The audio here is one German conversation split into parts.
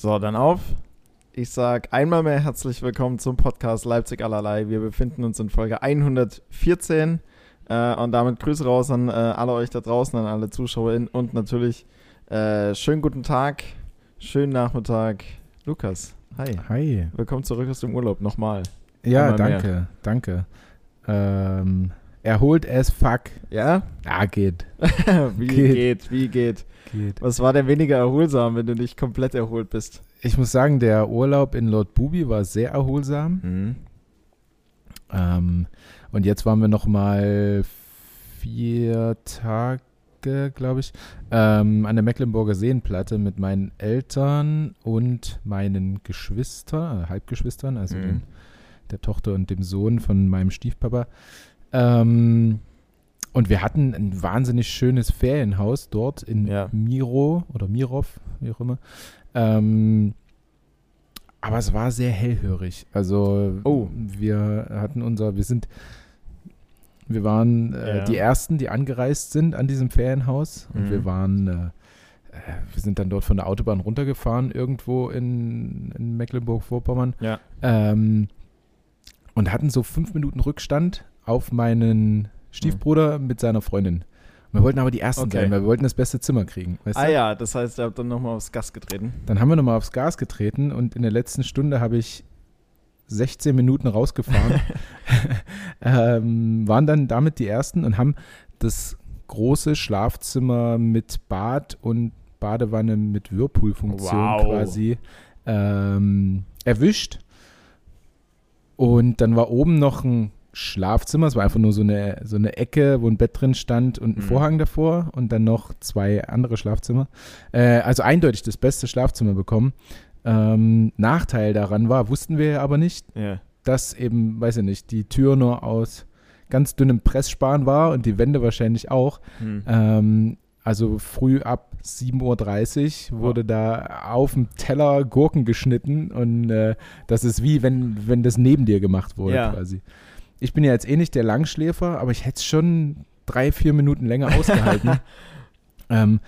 So, dann auf. Ich sage einmal mehr herzlich willkommen zum Podcast Leipzig allerlei. Wir befinden uns in Folge 114 äh, und damit Grüße raus an äh, alle euch da draußen, an alle ZuschauerInnen und natürlich äh, schönen guten Tag, schönen Nachmittag. Lukas, hi. Hi. Willkommen zurück aus dem Urlaub nochmal. Ja, Einmal mehr. danke, danke. Ähm, erholt as fuck. Ja? Ja, geht. wie geht. Geht. wie geht. Geht. Was war denn weniger erholsam, wenn du nicht komplett erholt bist? Ich muss sagen, der Urlaub in Lord Bubi war sehr erholsam. Mhm. Ähm, und jetzt waren wir noch mal vier Tage, glaube ich, ähm, an der Mecklenburger Seenplatte mit meinen Eltern und meinen Geschwistern, äh, Halbgeschwistern, also Mhm. den, der Tochter und dem Sohn von meinem Stiefpapa. Ähm, und wir hatten ein wahnsinnig schönes Ferienhaus dort in Ja. Miro oder Mirov, wie auch immer. Ähm, aber es war sehr hellhörig. Also Oh. wir hatten unser, wir sind, wir waren äh, Ja. die ersten, die angereist sind an diesem Ferienhaus. Und Mhm. wir waren, äh, äh, wir sind dann dort von der Autobahn runtergefahren irgendwo in, in Mecklenburg-Vorpommern. Ja. Ähm, und hatten so fünf Minuten Rückstand auf meinen Stiefbruder mit seiner Freundin. Wir wollten aber die Ersten Okay. sein, weil wir wollten das beste Zimmer kriegen. Ah du? ja, das heißt, ihr habt dann nochmal aufs Gas getreten. Dann haben wir nochmal aufs Gas getreten und in der letzten Stunde habe ich 16 Minuten rausgefahren. ähm, waren dann damit die Ersten und haben das große Schlafzimmer mit Bad und Badewanne mit Whirlpool-Funktion Wow. quasi ähm, erwischt. Und dann war oben noch ein Schlafzimmer, es war einfach nur so eine, so eine Ecke, wo ein Bett drin stand und ein Mhm. Vorhang davor und dann noch zwei andere Schlafzimmer. Äh, also eindeutig das beste Schlafzimmer bekommen. Ähm, Nachteil daran war, wussten wir aber nicht, Ja. dass eben, weiß ich nicht, die Tür nur aus ganz dünnem Pressspan war und die Wände wahrscheinlich auch. Hm. Ähm, also früh ab 7.30 Uhr wurde da auf dem Teller Gurken geschnitten und äh, das ist wie, wenn, wenn das neben dir gemacht wurde Ja. quasi. Ich bin ja jetzt eh nicht der Langschläfer, aber ich hätte es schon drei, vier Minuten länger ausgehalten. ähm,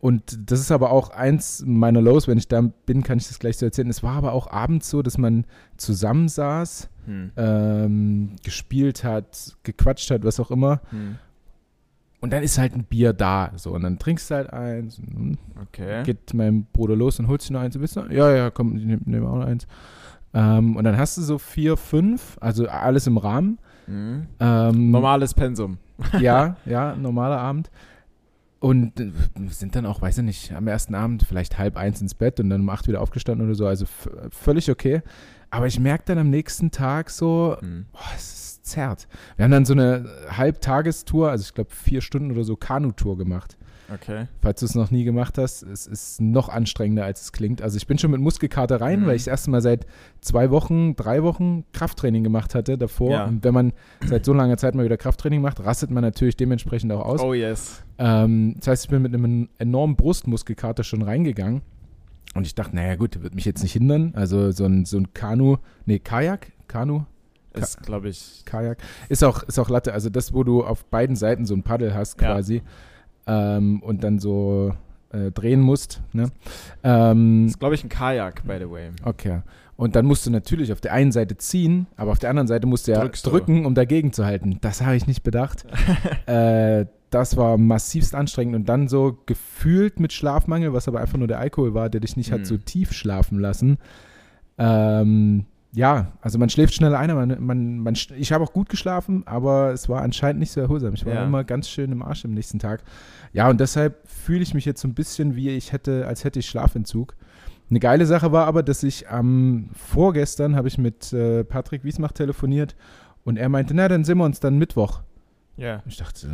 und das ist aber auch eins meiner Lows, wenn ich da bin, kann ich das gleich so erzählen. Es war aber auch abends so, dass man zusammensaß, Hm. ähm, gespielt hat, gequatscht hat, was auch immer. Hm. Und dann ist halt ein Bier da. So, und dann trinkst du halt eins. Okay. geht mein Bruder los und holt sich noch eins. Willst du noch? Ja, ja, komm, ich nehme nehm auch noch eins. Ähm, und dann hast du so vier, fünf, also alles im Rahmen. Hm. Ähm, Normales Pensum. Ja, ja, normaler Abend. Und äh, sind dann auch, weiß ich nicht, am ersten Abend vielleicht halb eins ins Bett und dann um acht wieder aufgestanden oder so. Also völlig okay. Aber ich merke dann am nächsten Tag so, Hm. boah, es ist zerrt. Wir haben dann so eine Halbtagestour, also ich glaube vier Stunden oder so Kanutour gemacht. Okay. Falls du es noch nie gemacht hast, es ist noch anstrengender, als es klingt. Also ich bin schon mit Muskelkater rein, Mhm. weil ich das erste Mal seit zwei Wochen, drei Wochen Krafttraining gemacht hatte davor. Ja. Und wenn man seit so langer Zeit mal wieder Krafttraining macht, rastet man natürlich dementsprechend auch aus. Oh yes. Ähm, das heißt, ich bin mit einem enormen Brustmuskelkater schon reingegangen. Und ich dachte, naja gut, wird mich jetzt nicht hindern. Also so ein, so ein Kanu, nee, Kajak, Kanu, Ist, glaube ich. Kajak. Ist auch, ist auch Latte. Also das, wo du auf beiden Seiten so ein Paddel hast Ja. Ähm, und dann so äh, drehen musst. Ne? Ähm, Ist, glaube ich, ein Kajak, by the way. okay. Und dann musst du natürlich auf der einen Seite ziehen, aber auf der anderen Seite musst du ja Drückst du. drücken, um dagegen zu halten. Das habe ich nicht bedacht. äh, das war massivst anstrengend und dann so gefühlt mit Schlafmangel, was aber einfach nur der Alkohol war, der dich nicht Mhm. hat so tief schlafen lassen. Ähm, ja, also man schläft schneller ein, man, man, man, ich habe auch gut geschlafen, aber es war anscheinend nicht so erholsam. Ich war Ja. immer ganz schön im Arsch am nächsten Tag. Ja, und deshalb fühle ich mich jetzt so ein bisschen wie ich hätte, als hätte ich Schlafentzug. Eine geile Sache war aber, dass ich am vorgestern habe ich mit äh, Patrick Wiesmach telefoniert und er meinte, na, dann sehen wir uns dann Mittwoch. Ja. Ich dachte, äh,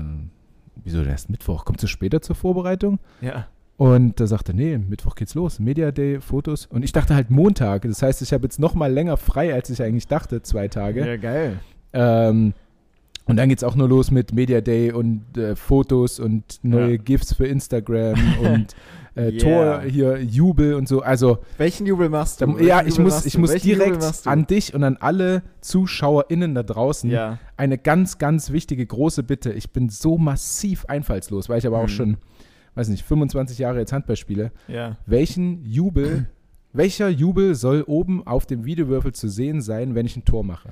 wieso erst Mittwoch? Kommst du später zur Vorbereitung? Ja. Und da sagte er, nee, Mittwoch geht's los. Media Day, Fotos. Und ich dachte halt Montag. Das heißt, ich habe jetzt noch mal länger frei, als ich eigentlich dachte, zwei Tage. Ja, geil. Ähm, und dann geht's auch nur los mit Media Day und äh, Fotos und neue Ja. GIFs für Instagram und äh, Yeah. Tor hier, Jubel und so. Also, Welchen Jubel machst du? da, Welchen ja, ich Jubel muss, ich muss Welchen direkt an dich und an alle ZuschauerInnen da draußen Ja. eine ganz, ganz wichtige große Bitte. Ich bin so massiv einfallslos, weil ich aber auch Mhm. schon, weiß nicht, 25 Jahre jetzt Handball spiele. Ja. Welchen Jubel Welcher Jubel soll oben auf dem Videowürfel zu sehen sein, wenn ich ein Tor mache?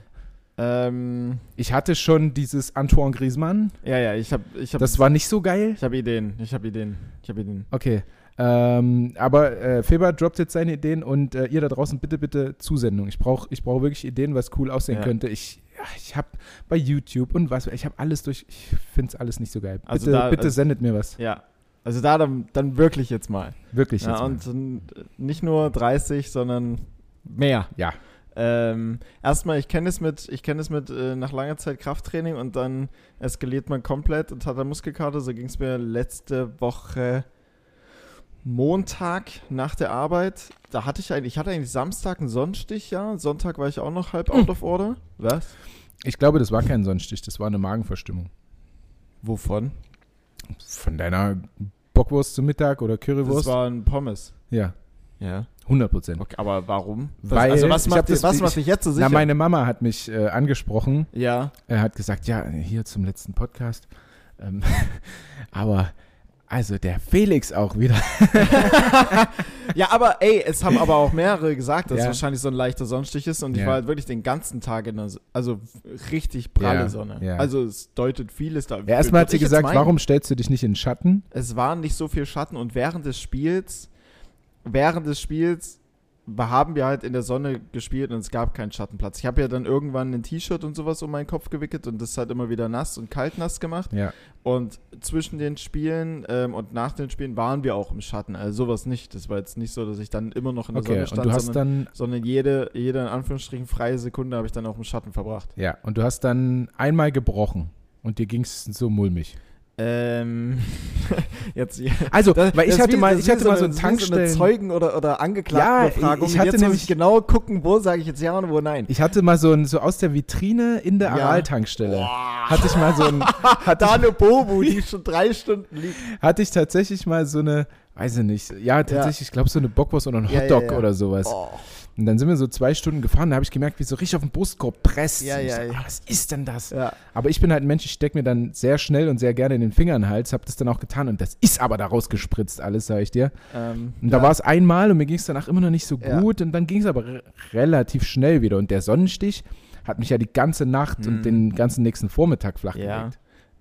Ähm, Ich hatte schon dieses Antoine Griezmann. ja, ja, ich habe ich hab, Das war nicht so geil. ich hab Ideen. Ich habe Ideen. Ich habe Ideen. Okay. Ähm, aber äh, Feber droppt jetzt seine Ideen und äh, ihr da draußen bitte, bitte Zusendung. Ich brauche ich brauch wirklich Ideen, was cool aussehen Ja. könnte. Ich, ich habe bei YouTube und was, ich habe alles durch, ich finde es alles nicht so geil. Also bitte, da- bitte also- sendet mir was. Ja. Also da dann, dann wirklich jetzt mal. Wirklich Ja, jetzt mal. und nicht nur 30, sondern mehr. Ja. Ähm, erstmal, ich kenne es mit, ich kenne es mit äh, nach langer Zeit Krafttraining und dann eskaliert man komplett und hat eine Muskelkater. So ging es mir letzte Woche Montag nach der Arbeit. Da hatte ich eigentlich, ich hatte eigentlich Samstag einen Sonnenstich, ja. Sonntag war ich auch noch halb out of order. Was? Ich glaube, das war kein Sonnenstich, das war eine Magenverstimmung. Wovon? Von deiner Bockwurst zum Mittag oder Das Currywurst? war ein Pommes. ja, Ja. 100 Prozent. Okay, aber warum? Weil also was macht, das- was ich- macht dich jetzt so sicher? Na, meine Mama hat mich äh, angesprochen. ja. Er hat gesagt, ja, hier zum letzten Podcast. Ähm, aber also der Felix auch wieder. Ja, aber ey, es haben aber auch mehrere gesagt, dass Ja. es wahrscheinlich so ein leichter Sonnenstich ist und ich Ja. war halt wirklich den ganzen Tag in der, So- also richtig pralle Ja, Sonne. Also es deutet vieles da. Erstmal hat sie ich gesagt, warum stellst du dich nicht in Schatten? Es war nicht so viel Schatten und während des Spiels, während des Spiels haben wir halt in der Sonne gespielt und es gab keinen Schattenplatz. Ich habe ja dann irgendwann ein T-Shirt und sowas um meinen Kopf gewickelt und das halt immer wieder nass und kalt nass gemacht. Ja. Und zwischen den Spielen ähm, und nach den Spielen waren wir auch im Schatten. Also sowas nicht. Das war jetzt nicht so, dass ich dann immer noch in der Okay, Sonne und stand, du hast sondern, dann, sondern jede, jede in Anführungsstrichen freie Sekunde habe ich dann auch im Schatten verbracht. ja, und du hast dann einmal gebrochen und dir ging es so mulmig. Ähm, jetzt Also, weil ich hatte wie- mal, ich hatte wie mal so eine- Tankstellen. eine Zeugen- oder, oder Angeklagtenbefragung. Ja, ich jetzt hatte muss nämlich- ich genau gucken, wo sage ich jetzt ja und wo nein. Ich hatte mal so ein, so aus der Vitrine in der Ja. Aral-Tankstelle. Hatte ich mal so ein, hatte da ich, eine Bobu, die schon drei Stunden liegt. hatte ich tatsächlich mal so eine, weiß ich nicht, ja, tatsächlich, ich glaube so eine Bockwurst oder ein Ja, ja, Hotdog ja. oder sowas. Oh. Und dann sind wir so zwei Stunden gefahren, da habe ich gemerkt, wie so richtig auf den Brustkorb presst. Ja, ja, so, ja. ah, was ist denn das? Ja. Aber ich bin halt ein Mensch, ich stecke mir dann sehr schnell und sehr gerne in den Finger in den Hals, habe das dann auch getan und das ist aber daraus gespritzt alles, sage ich dir. Ähm, Und da war es einmal und mir ging es danach immer noch nicht so gut und dann ging es aber re relativ schnell wieder. Und der Sonnenstich hat mich ja die ganze Nacht Mhm. und den ganzen nächsten Vormittag flach gelegt.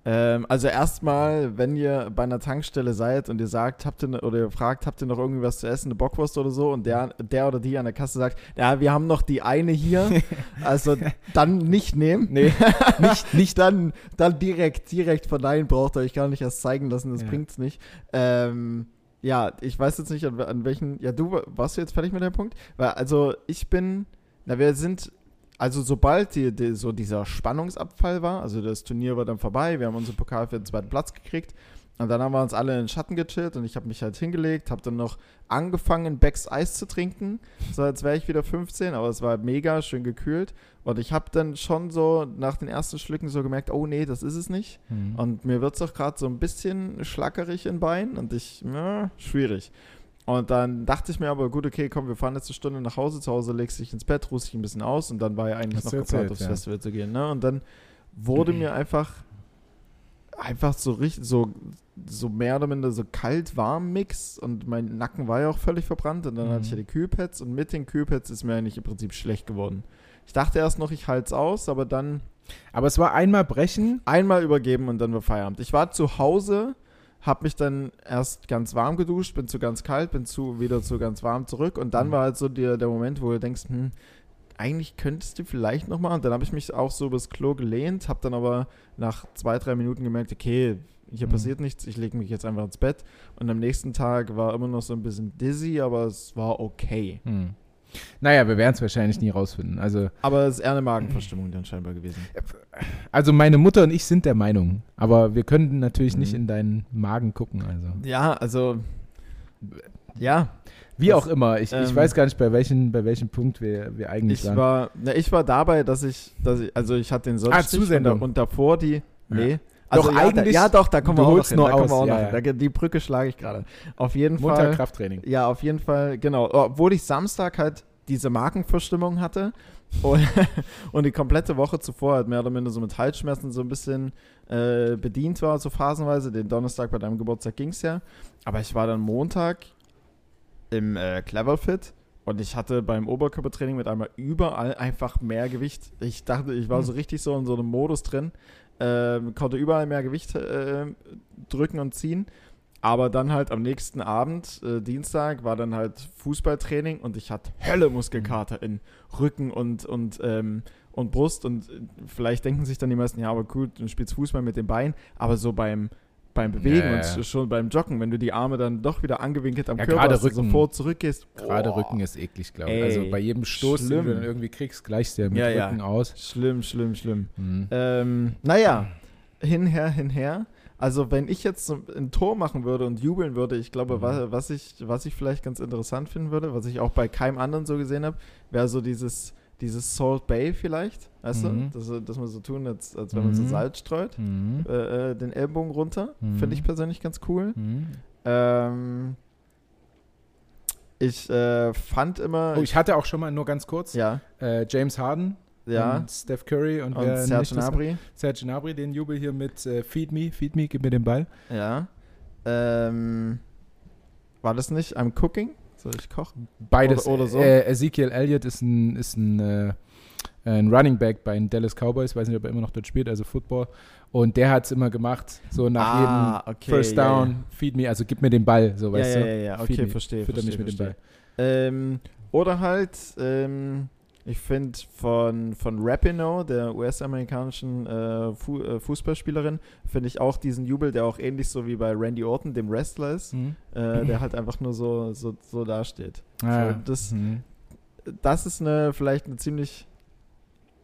Ähm, also erstmal, wenn ihr bei einer Tankstelle seid und ihr sagt, habt ihr ne, oder ihr fragt, habt ihr noch irgendwie was zu essen, eine Bockwurst oder so, und der, der oder die an der Kasse sagt, ja, wir haben noch die eine hier, also dann nicht nehmen. Nee, nicht, nicht dann, dann direkt, direkt verneinen, braucht ihr euch gar nicht erst zeigen lassen, das Ja. bringt's nicht. Ähm, ja, ich weiß jetzt nicht, an, an welchen, ja, du, warst du jetzt fertig mit dem Punkt? Weil, also, ich bin, na, wir sind, also sobald die, die, so dieser Spannungsabfall war, also das Turnier war dann vorbei, wir haben unseren Pokal für den zweiten Platz gekriegt und dann haben wir uns alle in den Schatten gechillt und ich habe mich halt hingelegt, habe dann noch angefangen, Becks Eis zu trinken, so als wäre ich wieder 15, aber es war mega schön gekühlt und ich habe dann schon so nach den ersten Schlücken so gemerkt, oh nee, das ist es nicht Mhm. und mir wird es auch gerade so ein bisschen schlackerig in Beinen und ich, ja, schwierig. Und dann dachte ich mir aber, gut, okay, komm, wir fahren jetzt eine Stunde nach Hause, zu Hause legst dich ins Bett, ruhst dich ein bisschen aus und dann war ja eigentlich Hast noch du geplant, aufs ja. Festival zu gehen. Ne? Und dann wurde mir einfach, einfach so richtig, so, so mehr oder minder so kalt-warm-Mix und mein Nacken war ja auch völlig verbrannt und dann Mhm. hatte ich ja die Kühlpads und mit den Kühlpads ist mir eigentlich im Prinzip schlecht geworden. Ich dachte erst noch, ich halte es aus, aber dann Aber es war einmal brechen. einmal übergeben und dann war Feierabend. Ich war zu Hause, habe mich dann erst ganz warm geduscht, bin zu ganz kalt, bin zu wieder zu ganz warm zurück und dann Mhm. war halt so der, der Moment, wo du denkst, hm, eigentlich könntest du vielleicht noch mal. Und dann habe ich mich auch so übers Klo gelehnt, habe dann aber nach zwei, drei Minuten gemerkt, okay, hier Mhm. passiert nichts, ich lege mich jetzt einfach ins Bett. Und am nächsten Tag war immer noch so ein bisschen dizzy, aber es war okay. Hm. Naja, wir werden es wahrscheinlich nie rausfinden. Also, Aber es ist eher eine Magenverstimmung dann scheinbar gewesen. also meine Mutter und ich sind der Meinung. Aber wir können natürlich Mhm. nicht in deinen Magen gucken. Also. Ja, also, ja, Wie Das- auch immer. Ich, ich ähm, weiß gar nicht, bei welchem, bei welchem Punkt wir, wir eigentlich Ich waren. war, na, ich war dabei, dass ich, dass ich, also ich hatte den Sonnenstich und, Zusendung. und davor die, nee. Ja. Also Doch, ja, eigentlich- da, ja, doch, da kommen wir auch noch hin. Da aus, auch ja, noch ja. Da, die Brücke schlage ich gerade. Auf jeden Montag Fall. Krafttraining. Ja, auf jeden Fall, genau. Obwohl ich Samstag halt diese Markenverstimmung hatte und, und die komplette Woche zuvor halt mehr oder minder so mit Halsschmerzen so ein bisschen äh, bedient war, so phasenweise. Den Donnerstag bei deinem Geburtstag ging es ja. Aber ich war dann Montag im äh, Cleverfit und ich hatte beim Oberkörpertraining mit einmal überall einfach mehr Gewicht. Ich dachte, ich war so Hm. richtig so in so einem Modus drin, ähm, konnte überall mehr Gewicht äh, drücken und ziehen. Aber dann halt am nächsten Abend, äh, Dienstag, war dann halt Fußballtraining und ich hatte Hölle Muskelkater in Rücken und, und, ähm, und Brust. Und äh, vielleicht denken sich dann die meisten, ja, aber gut, du spielst Fußball mit den Beinen, aber so beim, beim Bewegen Ja, ja, und schon beim Joggen, wenn du die Arme dann doch wieder angewinkelt am Ja, Körper gerade hast Rücken. sofort zurückgehst. Gerade oh, Rücken ist eklig, glaube ich. Also bei jedem Stoß, den schlimm. du dann irgendwie kriegst, gleichst du mit Ja, ja. Rücken aus. Schlimm, schlimm, schlimm. Mhm. Ähm, naja, hinher, hinher. Also wenn ich jetzt so ein Tor machen würde und jubeln würde, ich glaube, Mhm. wa- was, ich, was ich vielleicht ganz interessant finden würde, was ich auch bei keinem anderen so gesehen habe, wäre so dieses, dieses Salt Bay vielleicht, weißt Mhm. du? Dass, dass man so tun, als, als wenn man so Mhm. Salz streut. Mhm. Äh, äh, den Ellbogen runter. Mhm. Finde ich persönlich ganz cool. Mhm. Ähm, ich äh, fand immer. Oh, ich hatte auch schon mal, nur ganz kurz, ja, äh, James Harden ja. und Steph Curry und, Und Serge Gnabry. Serge Gnabry, den Jubel hier mit äh, Feed Me, Feed Me, gib mir den Ball. Ja. Ähm, war das nicht I'm Cooking? Soll ich kochen? Beides. Oder- oder so. Äh, Ezekiel Elliott ist ein, ist ein, äh, ein Running Back bei den Dallas Cowboys, weiß nicht, ob er immer noch dort spielt, also Football. Und der hat es immer gemacht, so nach Ah, jedem okay, First ja, Down, Feed Me, also gib mir den Ball, so Ja, weißt ja, du. ja, ja, Feed okay, verstehe. Fütter verstehe, mich mit dem verstehe. Ball. Ähm, oder halt, ähm, ich finde von, von Rapinoe, der US-amerikanischen äh, Fu äh, Fußballspielerin, finde ich auch diesen Jubel, der auch ähnlich so wie bei Randy Orton, dem Wrestler ist, Mhm. äh, der halt einfach nur so, so, so dasteht. Ah, So, das- mhm. Das ist eine vielleicht eine ziemlich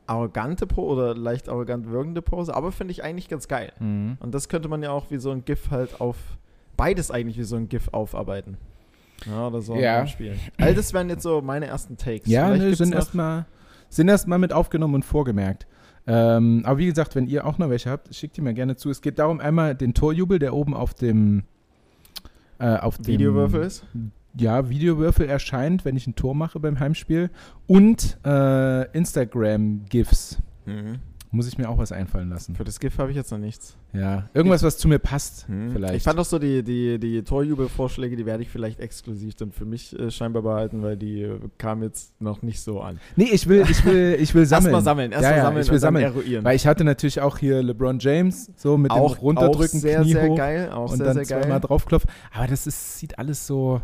arrogante Pose oder leicht arrogant wirkende Pose, aber finde ich eigentlich ganz geil. Mhm. Und das könnte man ja auch wie so ein GIF halt auf, beides eigentlich wie so ein GIF aufarbeiten. Ja, oder so Ja. im Spiel. All das wären jetzt so meine ersten Takes. Ja, ne, sind erstmal sind erst mal mit aufgenommen und vorgemerkt. Ähm, aber wie gesagt, wenn ihr auch noch welche habt, schickt die mir gerne zu. Es geht darum, einmal den Torjubel, der oben auf dem äh, auf dem Videowürfel ist. Ja, Videowürfel erscheint, wenn ich ein Tor mache beim Heimspiel. Und äh, Instagram-GIFs. Muss ich mir auch was einfallen lassen. Für das GIF habe ich jetzt noch nichts. Ja, irgendwas, was zu mir passt, vielleicht. Ich fand auch so die, die, die Torjubelvorschläge, die werde ich vielleicht exklusiv dann für mich äh, scheinbar behalten, weil die äh, kamen jetzt noch nicht so an. nee, ich will, ich will, ich will sammeln. Erstmal sammeln, erstmal Ja, ja, sammeln ich will sammeln. eruieren. Weil ich hatte natürlich auch hier LeBron James, so mit auch, dem Runterdrücken, auch sehr, Knie sehr hoch geil. Auch und sehr, dann sehr zweimal geil. draufklopfen. Aber das ist, sieht alles so,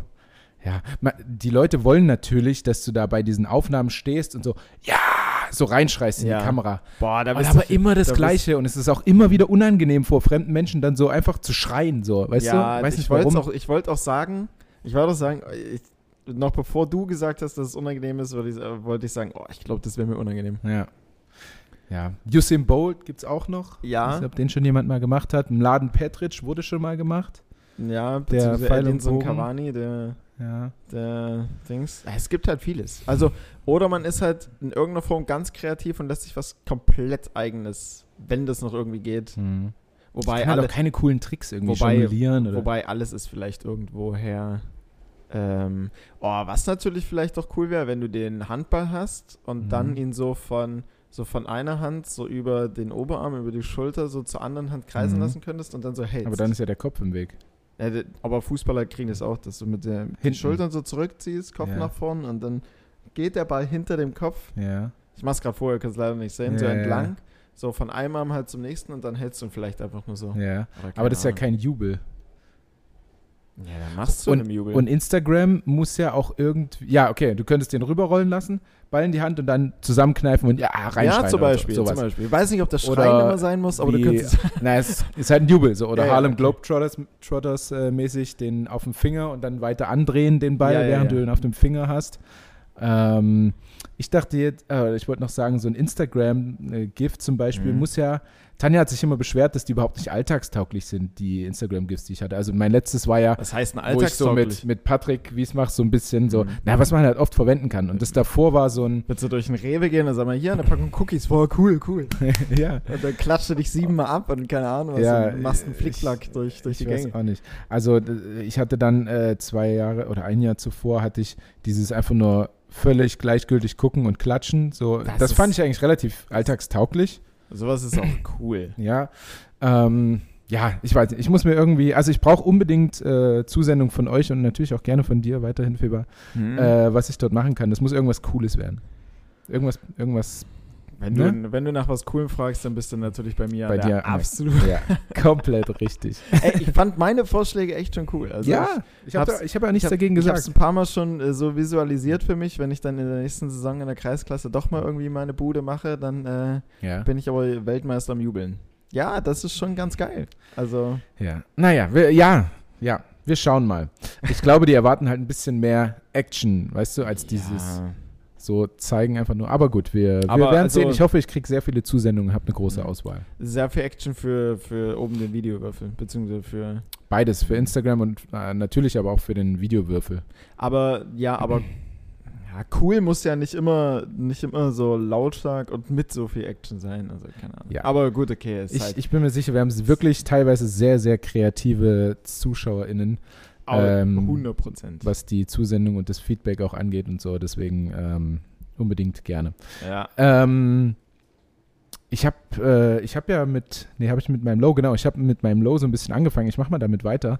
ja, die Leute wollen natürlich, dass du da bei diesen Aufnahmen stehst und so, ja, so reinschreist in Ja. die Kamera. Boah, da Und bist aber du, immer das da Gleiche und es ist auch immer wieder unangenehm vor fremden Menschen dann so einfach zu schreien, so, weißt ja, du? Weiß ich nicht wollte warum. auch, ich wollte auch sagen, ich wollte auch sagen, ich, noch bevor du gesagt hast, dass es unangenehm ist, wollte ich, äh, wollte ich sagen, oh, ich glaube, das wäre mir unangenehm. Ja. Ja. Usain Bolt gibt es auch noch. Ich Ja, weiß nicht, ob den schon jemand mal gemacht hat. Mladen Petric wurde schon mal gemacht. ja, Der Pfeil und Bogen. Cavani, der, Ja. der Dings. Es gibt halt vieles. Also, oder man ist halt in irgendeiner Form ganz kreativ und lässt sich was komplett eigenes, wenn das noch irgendwie geht. Hm. Wobei, Kann halt alle, auch keine coolen Tricks irgendwie Wobei- jonglieren oder. wobei alles ist vielleicht irgendwoher. Ähm, oh, was natürlich vielleicht doch cool wäre, wenn du den Handball hast und Mhm. dann ihn so von so von einer Hand so über den Oberarm, über die Schulter so zur anderen Hand kreisen Mhm. lassen könntest und dann so hältst. aber dann ist ja der Kopf im Weg. Aber Fußballer kriegen das auch, dass du mit Hinten. Schultern so zurückziehst, Kopf Ja. nach vorn und dann geht der Ball hinter dem Kopf. Ja. Ich mach's gerade vorher, kannst leider nicht sehen, so Ja, ja, entlang. So von einem Arm halt zum nächsten und dann hältst du ihn vielleicht einfach nur so. Ja. Aber das ist ja kein Jubel. Ja, dann machst du in einem Jubel. Und Instagram muss ja auch irgendwie. Ja, okay, du könntest den rüberrollen lassen, Ball in die Hand und dann zusammenkneifen und ja, reinschreien. ja, zum Beispiel, So, zum. Beispiel. Ich weiß nicht, ob das Schreien Oder immer sein muss, aber du wie- könntest. Na, es ist halt ein Jubel so. Oder Ja, ja, Harlem okay. Globetrotters Trotters, äh, mäßig den auf dem Finger und dann weiter andrehen den Ball, Ja, während du ihn auf dem Finger hast. Ähm, ich dachte jetzt, äh, ich wollte noch sagen, so ein Instagram-GIF zum Beispiel Mhm. muss ja. Tanja hat sich immer beschwert, dass die überhaupt nicht alltagstauglich sind, die Instagram-GIFs, die ich hatte. Also mein letztes war ja, Das heißt, ein wo ich so mit, mit Patrick Wiesmach so ein bisschen so, Mhm. na, was man halt oft verwenden kann. Und das davor war so ein, Willst du durch einen Rewe gehen und sag mal, hier eine Packung Cookies, boah, cool, cool. ja, Und dann klatscht du dich siebenmal ab und keine Ahnung, was Ja, und machst einen Flickflack durch, durch die ich weiß Gänge. auch nicht. Also ich hatte dann äh, zwei Jahre oder ein Jahr zuvor hatte ich dieses einfach nur völlig gleichgültig gucken und klatschen. So, Das das, fand ich eigentlich relativ alltagstauglich. Sowas ist auch cool. Ja. Ähm, ja, ich weiß nicht, ich muss mir irgendwie, also ich brauche unbedingt äh, Zusendung von euch und natürlich auch gerne von dir weiterhin, Feber, Mhm. äh, was ich dort machen kann. Das muss irgendwas Cooles werden. Irgendwas, irgendwas, wenn, ne? du, wenn du nach was Coolem fragst, dann bist du natürlich bei mir Bei der dir, absolut. ja, komplett richtig. Ey, ich fand meine Vorschläge echt schon cool. Also ja, ich, ich habe hab ja nichts ich hab, dagegen Ich habe es gesagt. ein paar Mal schon äh, so visualisiert für mich. Wenn ich dann in der nächsten Saison in der Kreisklasse doch mal irgendwie meine Bude mache, dann äh, Ja, bin ich aber Weltmeister am Jubeln. Ja, das ist schon ganz geil. Also, ja. Naja, wir, ja, ja, wir schauen mal. Ich glaube, die erwarten halt ein bisschen mehr Action, weißt du, als dieses ja. So zeigen einfach nur. Aber gut, wir, wir werden also- sehen. Ich hoffe, ich kriege sehr viele Zusendungen, habe eine große Auswahl. sehr viel Action für, für oben den Videowürfel, beziehungsweise für. Beides, für Instagram und äh, natürlich aber auch für den Videowürfel. Aber ja, aber ja, cool muss ja nicht immer, nicht immer so lautstark und mit so viel Action sein. Also keine Ahnung. Ja. Aber gut, okay. Ich, halt ich bin mir sicher, wir haben wirklich teilweise sehr, sehr kreative ZuschauerInnen, ähm, 100 Prozent. was die Zusendung und das Feedback auch angeht und so. Deswegen ähm, unbedingt gerne. Ja. Ähm, ich habe äh, ich hab ja mit, nee, habe ich mit meinem Low, genau, ich habe mit meinem Low so ein bisschen angefangen. Ich mache mal damit weiter.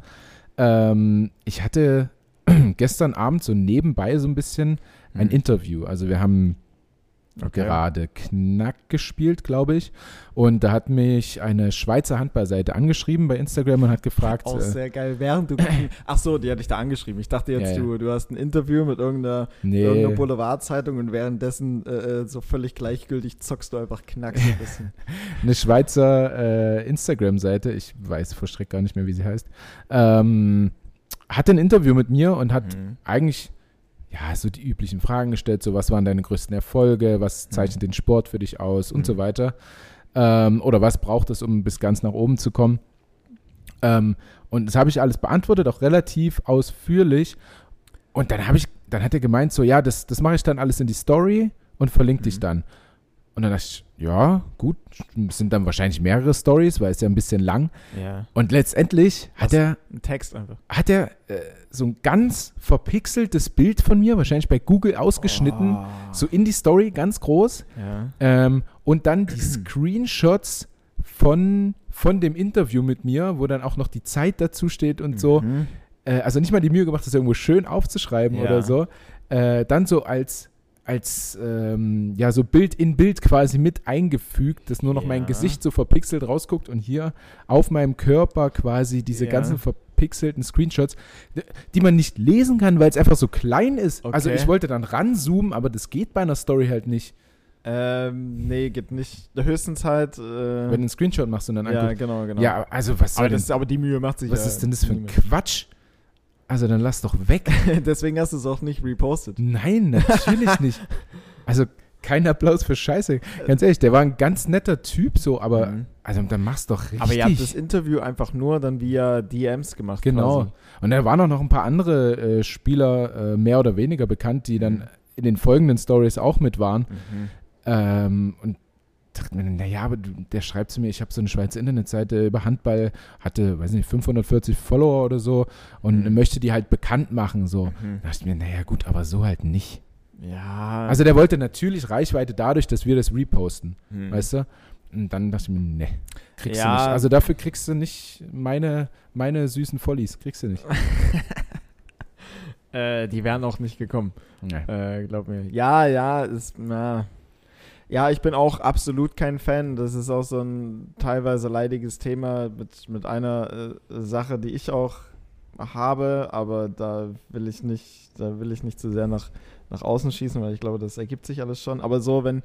Ähm, ich hatte gestern Abend so nebenbei so ein bisschen ein Mhm. Interview. Also wir haben Okay. gerade Knack gespielt, glaube ich. Und da hat mich eine Schweizer Handballseite angeschrieben bei Instagram und hat gefragt, Auch äh, sehr geil, während du. Ach so, die hatte ich da angeschrieben. Ich dachte jetzt, Ja, ja. Du, du hast ein Interview mit irgendeiner, nee, irgendeiner Boulevardzeitung und währenddessen äh, äh, so völlig gleichgültig zockst du einfach knack ein bisschen. eine Schweizer äh, Instagram-Seite, ich weiß vor Schreck gar nicht mehr, wie sie heißt, ähm, hatte ein Interview mit mir und hat Mhm. eigentlich ja so die üblichen Fragen gestellt, so was waren deine größten Erfolge, was zeichnet den Sport für dich aus und Mhm. so weiter. Ähm, oder was braucht es, um bis ganz nach oben zu kommen. Ähm, und das habe ich alles beantwortet, auch relativ ausführlich. Und dann habe ich, dann hat er gemeint, so ja, das, das mache ich dann alles in die Story und verlinke dich Mhm. dann. Und dann dachte ich, ja, gut, es sind dann wahrscheinlich mehrere Stories, weil es ja ein bisschen lang. Ja. Und letztendlich hat er Text einfach. hat er äh, so ein ganz verpixeltes Bild von mir, wahrscheinlich bei Google ausgeschnitten, Oh. so in die Story, ganz groß. Ja. Ähm, und dann die Screenshots von, von dem Interview mit mir, wo dann auch noch die Zeit dazu steht und so. Mhm. Äh, also nicht mal die Mühe gemacht, das irgendwo schön aufzuschreiben Ja. oder so. Äh, dann so als, als ähm, ja, so Bild in Bild quasi mit eingefügt, dass nur noch mein Ja. Gesicht so verpixelt rausguckt und hier auf meinem Körper quasi diese Ja. ganzen verpixelten Screenshots, die man nicht lesen kann, weil es einfach so klein ist. Also Okay. ich wollte dann ranzoomen, aber das geht bei einer Story halt nicht. Ähm, nee, geht nicht. Höchstens halt. Äh, Wenn du einen Screenshot machst und dann ja, anguckst. genau, genau. Ja, also was aber, das, aber die Mühe macht sich was ja ist denn das für ein. Quatsch? Also dann lass doch weg. Deswegen hast du es auch nicht repostet. Nein, natürlich nicht. Also kein Applaus für Scheiße. Ganz ehrlich, der war ein ganz netter Typ so, aber Mhm. also dann mach's doch richtig. Aber ihr habt das Interview einfach nur dann via DMs gemacht. genau. Quasi. Und da waren auch noch ein paar andere äh, Spieler äh, mehr oder weniger bekannt, die dann Mhm. in den folgenden Stories auch mit waren. Mhm. Ähm, und dachte mir, naja, aber du, der schreibt zu mir, ich habe so eine Schweizer Internetseite über Handball, hatte, weiß nicht, 540 Follower oder so und Mhm. möchte die halt bekannt machen. So. Mhm. Da dachte ich mir, naja, gut, aber so halt nicht. Ja. Also der wollte natürlich Reichweite dadurch, dass wir das reposten, Mhm. weißt du? Und dann dachte ich mir, ne, kriegst du Ja. nicht. Also dafür kriegst du nicht meine, meine süßen Follies, kriegst du nicht. äh, die wären auch nicht gekommen. Ja. Äh, glaub mir. Ja, ja, ist, na. Ja, ich bin auch absolut kein Fan. Das ist auch so ein teilweise leidiges Thema mit, mit einer äh, Sache, die ich auch habe, aber da will ich nicht, da will ich nicht zu sehr nach, nach außen schießen, weil ich glaube, das ergibt sich alles schon. Aber so, wenn,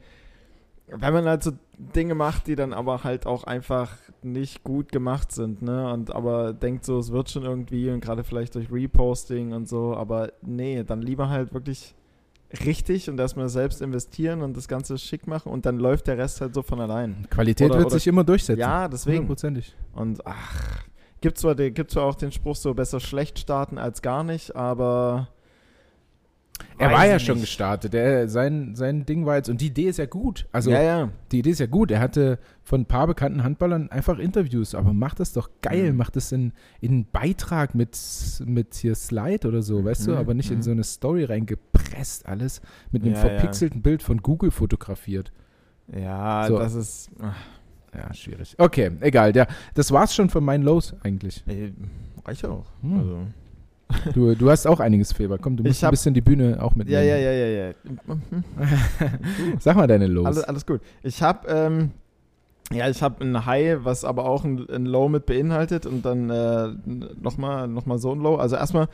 wenn man halt so Dinge macht, die dann aber halt auch einfach nicht gut gemacht sind, ne? Und aber denkt so, es wird schon irgendwie und gerade vielleicht durch Reposting und so, aber nee, dann lieber halt wirklich richtig und erstmal selbst investieren und das Ganze schick machen und dann läuft der Rest halt so von allein. Qualität Oder- wird oder- sich immer durchsetzen. Ja, deswegen. Hundertprozentig. Und ach, gibt zwar, gibt zwar auch den Spruch so besser schlecht starten als gar nicht, aber Er weiß war ja schon nicht. gestartet. Er, sein, sein Ding war jetzt, und die Idee ist ja gut. Also ja, ja. die Idee ist ja gut. Er hatte von ein paar bekannten Handballern einfach Interviews, aber macht das doch geil. Mhm. Macht das in, in einen Beitrag mit, mit hier Slide oder so, weißt du, Mhm, aber nicht in mhm. so eine Story reingepresst, alles mit einem Ja, ja. verpixelten Bild von Google fotografiert. Ja, So. das ist. ach, Ja, schwierig. Okay, egal. Der, das war's schon von meinen Lows eigentlich. Ey, reicht auch. Hm. Also. Du, du hast auch einiges Feber. Komm, du musst ein hab- bisschen die Bühne auch Ja, mitnehmen. ja, ja, ja, ja. Sag mal deine Lows. Alles, alles gut. Ich habe ähm, ja, ich habe ein High, was aber auch ein, ein Low mit beinhaltet und dann äh, nochmal noch mal so ein Low. Also erstmal,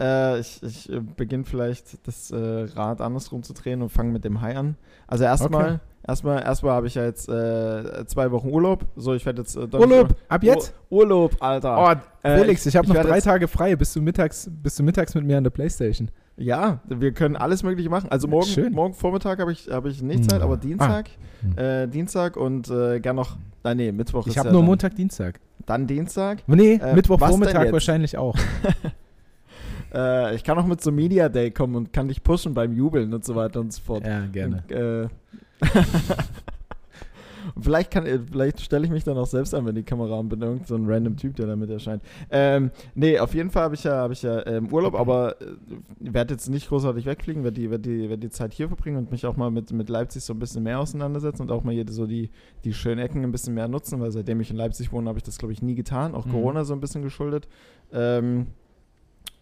äh, ich, ich äh, beginne vielleicht das äh, Rad andersrum zu drehen und fange mit dem High an. Also erstmal, Okay. erstmal, erstmal habe ich ja jetzt äh, zwei Wochen Urlaub. So, ich werde jetzt äh, Urlaub, ab jetzt? Ur Urlaub, Alter. Oh, Äh, Felix, ich habe noch drei Tage frei. Bist du mittags, bist du mittags mit mir an der Playstation? Ja, wir können alles Mögliche machen. Also morgen, Schön. morgen Vormittag habe ich, hab ich nicht Zeit, Hm. aber Dienstag, Hm. äh, Dienstag und äh, gern noch, nein, nee, Mittwoch Ich habe ja nur dann, Montag, Dienstag. Dann Dienstag. Nee, Äh, Mittwochvormittag wahrscheinlich auch. Äh, ich kann auch mit so Media Day kommen und kann dich pushen beim Jubeln und so weiter und so fort. Ja, gerne. Und, äh, und vielleicht kann, äh, vielleicht stelle ich mich dann auch selbst an, wenn die Kamera an bin, irgend so ein random Typ, der damit erscheint. Ähm, nee, auf jeden Fall habe ich ja, habe ich ja ähm, Urlaub, aber äh, werde jetzt nicht großartig wegfliegen, werde die, werd die, werd die Zeit hier verbringen und mich auch mal mit, mit Leipzig so ein bisschen mehr auseinandersetzen und auch mal hier so die, die schönen Ecken ein bisschen mehr nutzen, weil seitdem ich in Leipzig wohne, habe ich das, glaube ich, nie getan, auch Mhm. Corona so ein bisschen geschuldet. Ähm,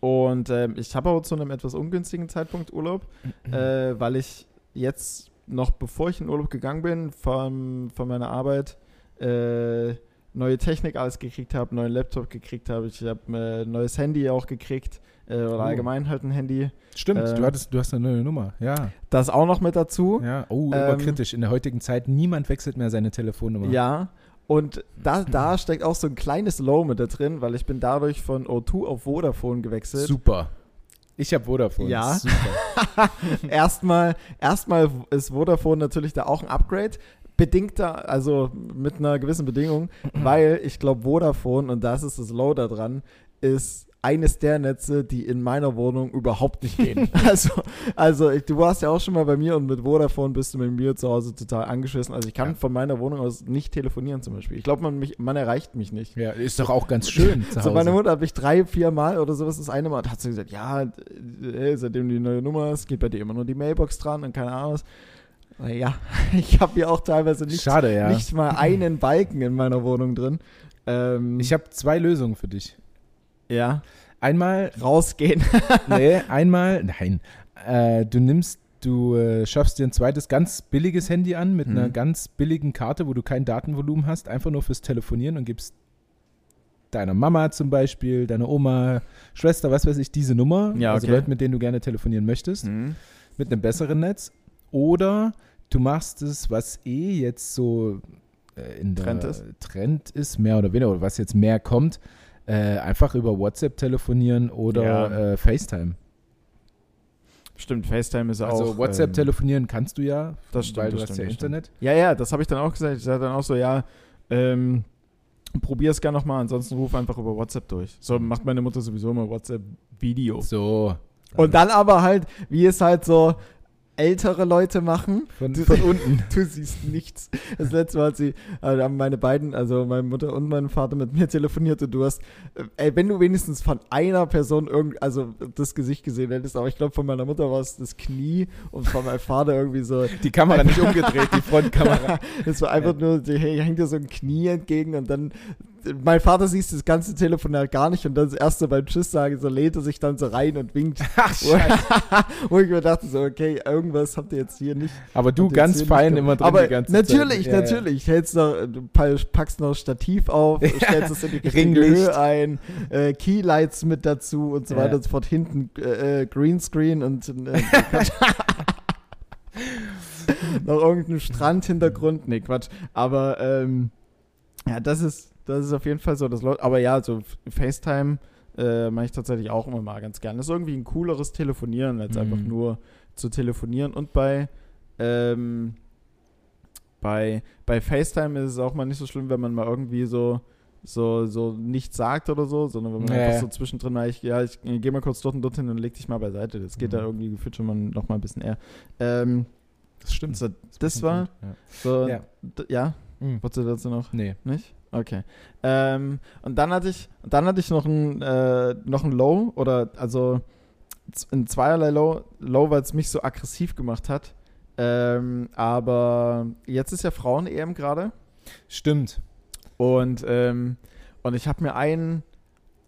und ähm, ich habe aber zu einem etwas ungünstigen Zeitpunkt Urlaub, äh, weil ich jetzt noch bevor ich in Urlaub gegangen bin, von, von meiner Arbeit äh, neue Technik alles gekriegt habe, neuen Laptop gekriegt habe. Ich habe äh, ein neues Handy auch gekriegt äh, oder Oh. allgemein halt ein Handy. Stimmt, äh, du, hattest, du hast eine neue Nummer. Ja. Das auch noch mit dazu. ja. Oh, Ähm, überkritisch. In der heutigen Zeit, niemand wechselt mehr seine Telefonnummer. Ja. Und da, da steckt auch so ein kleines Low mit da drin, weil ich bin dadurch von O2 auf Vodafone gewechselt. Super. Ich habe Vodafone. Ja. Super. erstmal, erstmal ist Vodafone natürlich da auch ein Upgrade. Bedingter, also mit einer gewissen Bedingung, weil ich glaube, Vodafone, und das ist das Low da dran, ist eines der Netze, die in meiner Wohnung überhaupt nicht gehen. also, also ich, du warst ja auch schon mal bei mir und mit Vodafone bist du mit mir zu Hause total angeschissen. Also ich kann Ja. von meiner Wohnung aus nicht telefonieren zum Beispiel. Ich glaube, man, mich- man erreicht mich nicht. Ja, ist doch auch ganz schön So, meine Mutter hat mich drei, vier Mal oder sowas das eine Mal hat sie gesagt, ja, äh, seitdem du die neue Nummer hast, geht bei dir immer nur die Mailbox dran und keine Ahnung was. Ja, ich habe hier auch teilweise nicht, Schade, ja. nicht mal einen Balken in meiner Wohnung drin. Ähm, Ich habe zwei Lösungen für dich. Ja, Einmal, rausgehen. nee, einmal, nein. Äh, du nimmst, du äh, schaffst dir ein zweites ganz billiges Handy an mit Mhm. einer ganz billigen Karte, wo du kein Datenvolumen hast, einfach nur fürs Telefonieren und gibst deiner Mama zum Beispiel, deiner Oma, Schwester, was weiß ich, diese Nummer. Ja, Also okay. Leute, mit denen du gerne telefonieren möchtest. Hm. mit einem besseren Netz. Oder du machst es, was eh jetzt so äh, in der Trend ist. Trend ist, mehr oder weniger, oder was jetzt mehr kommt, äh, einfach über WhatsApp telefonieren oder Ja. äh, FaceTime. Stimmt, FaceTime ist Also auch. WhatsApp ähm, telefonieren kannst du ja, das stimmt, weil du das hast stimmt, ja das stimmt. Internet. Ja, ja, das habe ich dann auch gesagt. Ich sage dann auch so, ja, ähm, probier es gerne nochmal, ansonsten ruf einfach über WhatsApp durch. So macht meine Mutter sowieso immer WhatsApp-Video. So. Und dann aber halt, wie es halt so ältere Leute machen, Von, Du- von unten. du siehst nichts. Das letzte Mal hat sie, also haben meine beiden, also meine Mutter und mein Vater mit mir telefoniert und du hast, äh, ey, wenn du wenigstens von einer Person irgend, also das Gesicht gesehen hättest, aber ich glaube von meiner Mutter war es das Knie und von meinem Vater irgendwie so, Die Kamera nicht umgedreht, die Frontkamera. es war einfach nur, die, hey, hängt dir so ein Knie entgegen und dann, mein Vater sieht das ganze Telefonat gar nicht und dann das erste beim Tschüss sagen, so lädt er sich dann so rein und winkt. Ach, scheiße. Wo ich mir dachte so, okay, irgendwas habt ihr jetzt hier nicht. Aber du ganz fein immer drin Aber die ganze natürlich, Zeit. Ja, ja. natürlich. Hältst noch, packst noch Stativ auf, Ja. stellst es in die richtige. Höhe ein, äh, Keylights mit dazu und so Ja. weiter und so fort. Hinten äh, äh, Greenscreen und äh, noch irgendein Strandhintergrund. Nee, Quatsch. Aber ähm, ja, das ist, das ist auf jeden Fall so das Leute. Aber ja, so FaceTime äh, mache ich tatsächlich auch immer mal ganz gerne. Das ist irgendwie ein cooleres Telefonieren, als Mhm. einfach nur zu telefonieren. Und bei, ähm, bei, bei FaceTime ist es auch mal nicht so schlimm, wenn man mal irgendwie so so, so nichts sagt oder so, sondern wenn man Ja, einfach so zwischendrin, mal, ich, ja, ich gehe mal kurz dort und dorthin und leg dich mal beiseite. Das geht Mhm. da irgendwie gefühlt schon mal noch mal ein bisschen eher. Ähm, Das stimmt. so, das war Ja. so, Ja. ja, Mhm. wolltest du dazu noch? Nee. Nicht? Okay. Ähm, und dann hatte ich, dann hatte ich noch ein, äh, noch ein Low oder also ein zweierlei Low, Low, weil es mich so aggressiv gemacht hat. Ähm, aber jetzt ist ja Frauen-EM gerade. Stimmt. Und, ähm, und ich habe mir einen,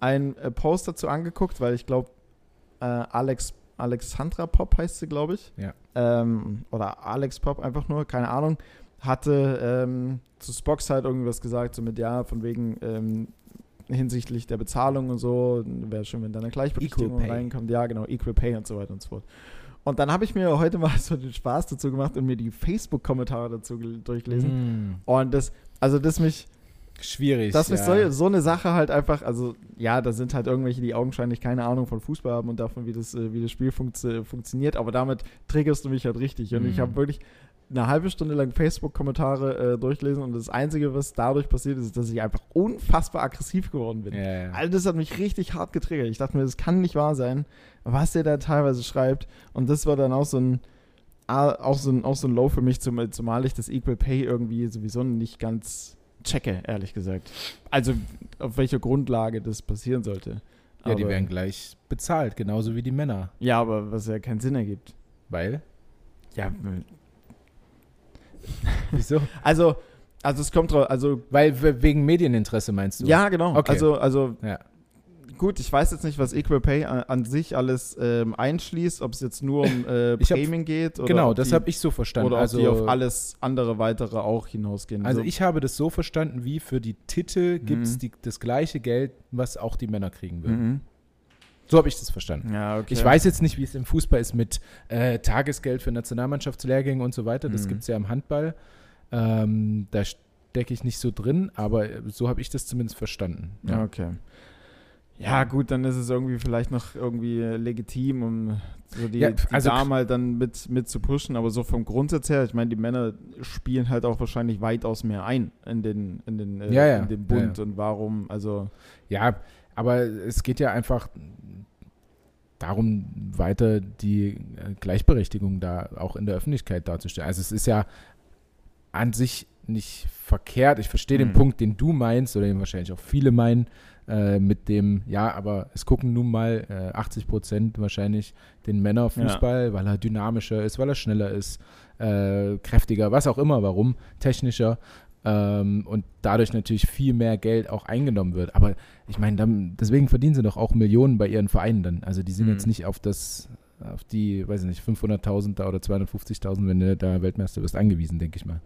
einen äh, Post dazu angeguckt, weil ich glaube, äh, Alex, Alexandra Pop heißt sie, glaube ich. Ja. Ähm, oder Alex Pop, einfach nur, keine Ahnung. Hatte ähm, zu Spox halt irgendwas gesagt, so mit, ja, von wegen ähm, hinsichtlich der Bezahlung und so, wäre schön, wenn da eine Gleichberechtigung reinkommt. Ja, genau, Equal Pay und so weiter und so fort. Und dann habe ich mir heute mal so den Spaß dazu gemacht und mir die Facebook-Kommentare dazu gel- durchgelesen. Mm. Und das, also das mich, Schwierig. dass mich ja. so, so eine Sache halt einfach, also ja, da sind halt irgendwelche, die augenscheinlich keine Ahnung von Fußball haben und davon, wie das, äh, wie das Spiel funktio- funktioniert, aber damit triggerst du mich halt richtig. Und ich Mhm. habe wirklich eine halbe Stunde lang Facebook-Kommentare äh, durchlesen und das Einzige, was dadurch passiert ist, ist, dass ich einfach unfassbar aggressiv geworden bin. Ja, ja. Also das hat mich richtig hart getriggert. Ich dachte mir, das kann nicht wahr sein, was der da teilweise schreibt. Und das war dann auch so ein, auch so ein, auch so ein Low für mich, zum, zumal ich das Equal Pay irgendwie sowieso nicht ganz checke, ehrlich gesagt. Also auf welcher Grundlage das passieren sollte. ja, die Aber- werden gleich bezahlt, genauso wie die Männer. Ja, aber was ja keinen Sinn ergibt. Weil? Ja, Wieso? also, also es kommt drauf, also Weil we- wegen Medieninteresse meinst du? ja, genau. Okay. Also, also Ja. gut, ich weiß jetzt nicht, was Equal Pay an, an sich alles ähm, einschließt, ob es jetzt nur um äh, Ich hab- geht oder Genau, ob das habe ich so verstanden. Oder ob also, die auf alles andere weitere auch hinausgehen. also So- ich habe das so verstanden, wie für die Titel gibt es Mhm. das gleiche Geld, was auch die Männer kriegen würden. Mhm. So habe ich das verstanden. Ja, okay. Ich weiß jetzt nicht, wie es im Fußball ist mit äh, Tagesgeld für Nationalmannschaftslehrgänge und so weiter. Das Mhm. gibt es ja im Handball. Ähm, da stecke ich nicht so drin, aber äh, so habe ich das zumindest verstanden. Ja, okay. Ja, gut, dann ist es irgendwie vielleicht noch irgendwie legitim, um so die, Ja, die also- Damen halt dann mit, mit zu pushen. Aber so vom Grundsatz her, ich meine, die Männer spielen halt auch wahrscheinlich weitaus mehr ein in den, in den, äh, Ja, in den Bund. Und warum, also, Ja, aber es geht ja einfach darum, weiter die äh, Gleichberechtigung da auch in der Öffentlichkeit darzustellen. Also es ist ja an sich nicht verkehrt. Ich verstehe den Mhm. Punkt, den du meinst oder den wahrscheinlich auch viele meinen, äh, mit dem, ja, aber es gucken nun mal äh, 80 Prozent wahrscheinlich den Männerfußball, weil er dynamischer ist, weil er schneller ist, äh, kräftiger, was auch immer, warum, technischer ähm, und dadurch natürlich viel mehr Geld auch eingenommen wird. Aber ich meine, dann- deswegen verdienen sie doch auch Millionen bei ihren Vereinen dann. Also die sind Mhm. jetzt nicht auf das, auf die, weiß ich nicht, 500.000 da oder 250.000, wenn du da Weltmeister wirst, angewiesen, denke ich mal.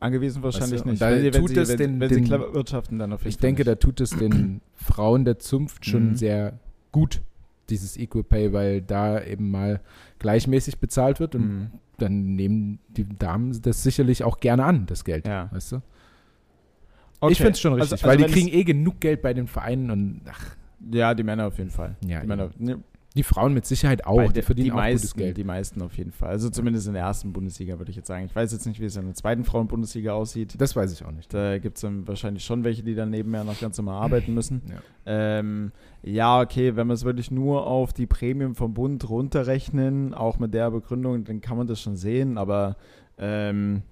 angewiesen wahrscheinlich Weißt du, nicht. da wenn sie, tut sie, es wenn, den- wenn sie den- clever wirtschaften, dann auf jeden Ich Fall denke, nicht. da tut es den Frauen der Zunft schon Mhm. sehr gut, dieses Equal Pay, weil da eben mal gleichmäßig bezahlt wird und Mhm. Dann nehmen die Damen das sicherlich auch gerne an, das Geld. Ja. Weißt du? Okay. Ich finde es schon Also- richtig, also weil wenn die kriegen eh genug Geld bei den Vereinen und ach, Ja, die Männer auf jeden Fall. ja, Die, Männer, ne, die Frauen mit Sicherheit auch, Bei die verdienen die auch meisten, gutes Geld. Die meisten auf jeden Fall. Also zumindest in der ersten Bundesliga würde ich jetzt sagen. Ich weiß jetzt nicht, wie es in der zweiten Frauen-Bundesliga aussieht. Das weiß ich auch nicht. Da gibt es dann wahrscheinlich schon welche, die dann nebenher noch ganz normal arbeiten müssen. Ja. Ähm, ja, okay, wenn wir es wirklich nur auf die Prämien vom Bund runterrechnen, auch mit der Begründung, dann kann man das schon sehen, aber ähm,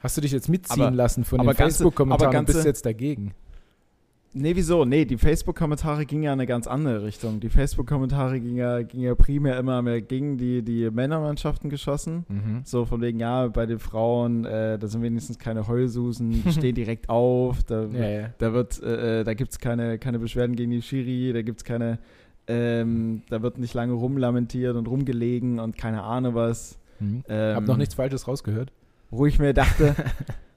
Hast du dich jetzt mitziehen Aber- lassen von den Facebook-Kommentaren aber und bist jetzt dagegen? Nee, wieso? Nee, die Facebook-Kommentare gingen ja in eine ganz andere Richtung. Die Facebook-Kommentare gingen ja, gingen ja primär immer mehr gegen die, die Männermannschaften geschossen. Mhm. So von wegen, ja, bei den Frauen, äh, da sind wenigstens keine Heulsusen, stehen direkt auf, da, Ja, ja. da wird, äh, äh, da gibt es keine, keine Beschwerden gegen die Schiri, da gibt es keine, ähm, da wird nicht lange rumlamentiert und rumgelegen und keine Ahnung was. Mhm. Ähm, Hab noch nichts Falsches rausgehört. Wo ich mir dachte,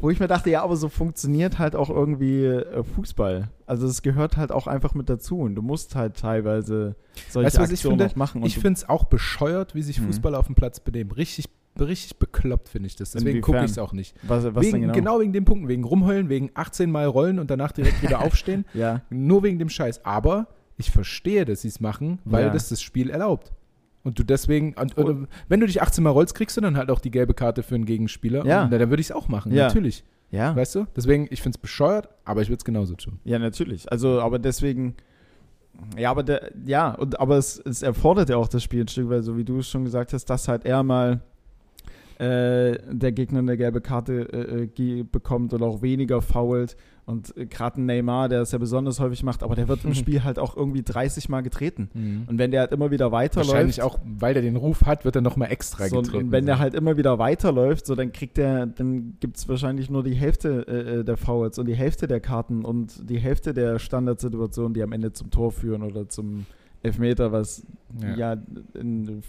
wo ich mir dachte, ja, aber so funktioniert halt auch irgendwie äh, Fußball. Also es gehört halt auch einfach mit dazu und du musst halt teilweise solche Weißt was ich Aktionen finde? auch machen. Ich finde es auch bescheuert, wie sich Mhm. Fußballer auf dem Platz benehmen. Richtig, richtig bekloppt finde ich das. Deswegen gucke ich es auch nicht. was, was wegen, genau? genau? wegen den Punkten, wegen rumheulen, wegen 18 Mal rollen und danach direkt wieder aufstehen. Ja, Nur wegen dem Scheiß. Aber ich verstehe, dass sie es machen, weil Ja. das das Spiel erlaubt. Und du deswegen, und, Und- oder, wenn du dich 18 Mal rollst, kriegst du dann halt auch die gelbe Karte für einen Gegenspieler. Ja. Und dann würde ich es auch machen, Ja. natürlich. ja. Weißt du? Deswegen, ich finde es bescheuert, aber ich würde es genauso tun. Ja, natürlich. Also, aber deswegen, ja, aber der, ja, und aber es, es erfordert ja auch das Spiel ein Stück weit, so wie du es schon gesagt hast, dass halt eher mal äh, der Gegner eine gelbe Karte äh, äh, bekommt oder auch weniger fault. Und äh, gerade ein Neymar, der es ja besonders häufig macht, aber der wird im Spiel halt auch irgendwie 30 Mal getreten. Mhm. Und wenn der halt immer wieder weiterläuft. Wahrscheinlich auch, weil der den Ruf hat, wird er nochmal extra so, getreten. und wenn der halt immer wieder weiterläuft, so dann kriegt der, dann gibt es wahrscheinlich nur die Hälfte äh, äh, der Fouls und die Hälfte der Karten und die Hälfte der Standardsituationen, die am Ende zum Tor führen oder zum Elfmeter, was Ja. ja, in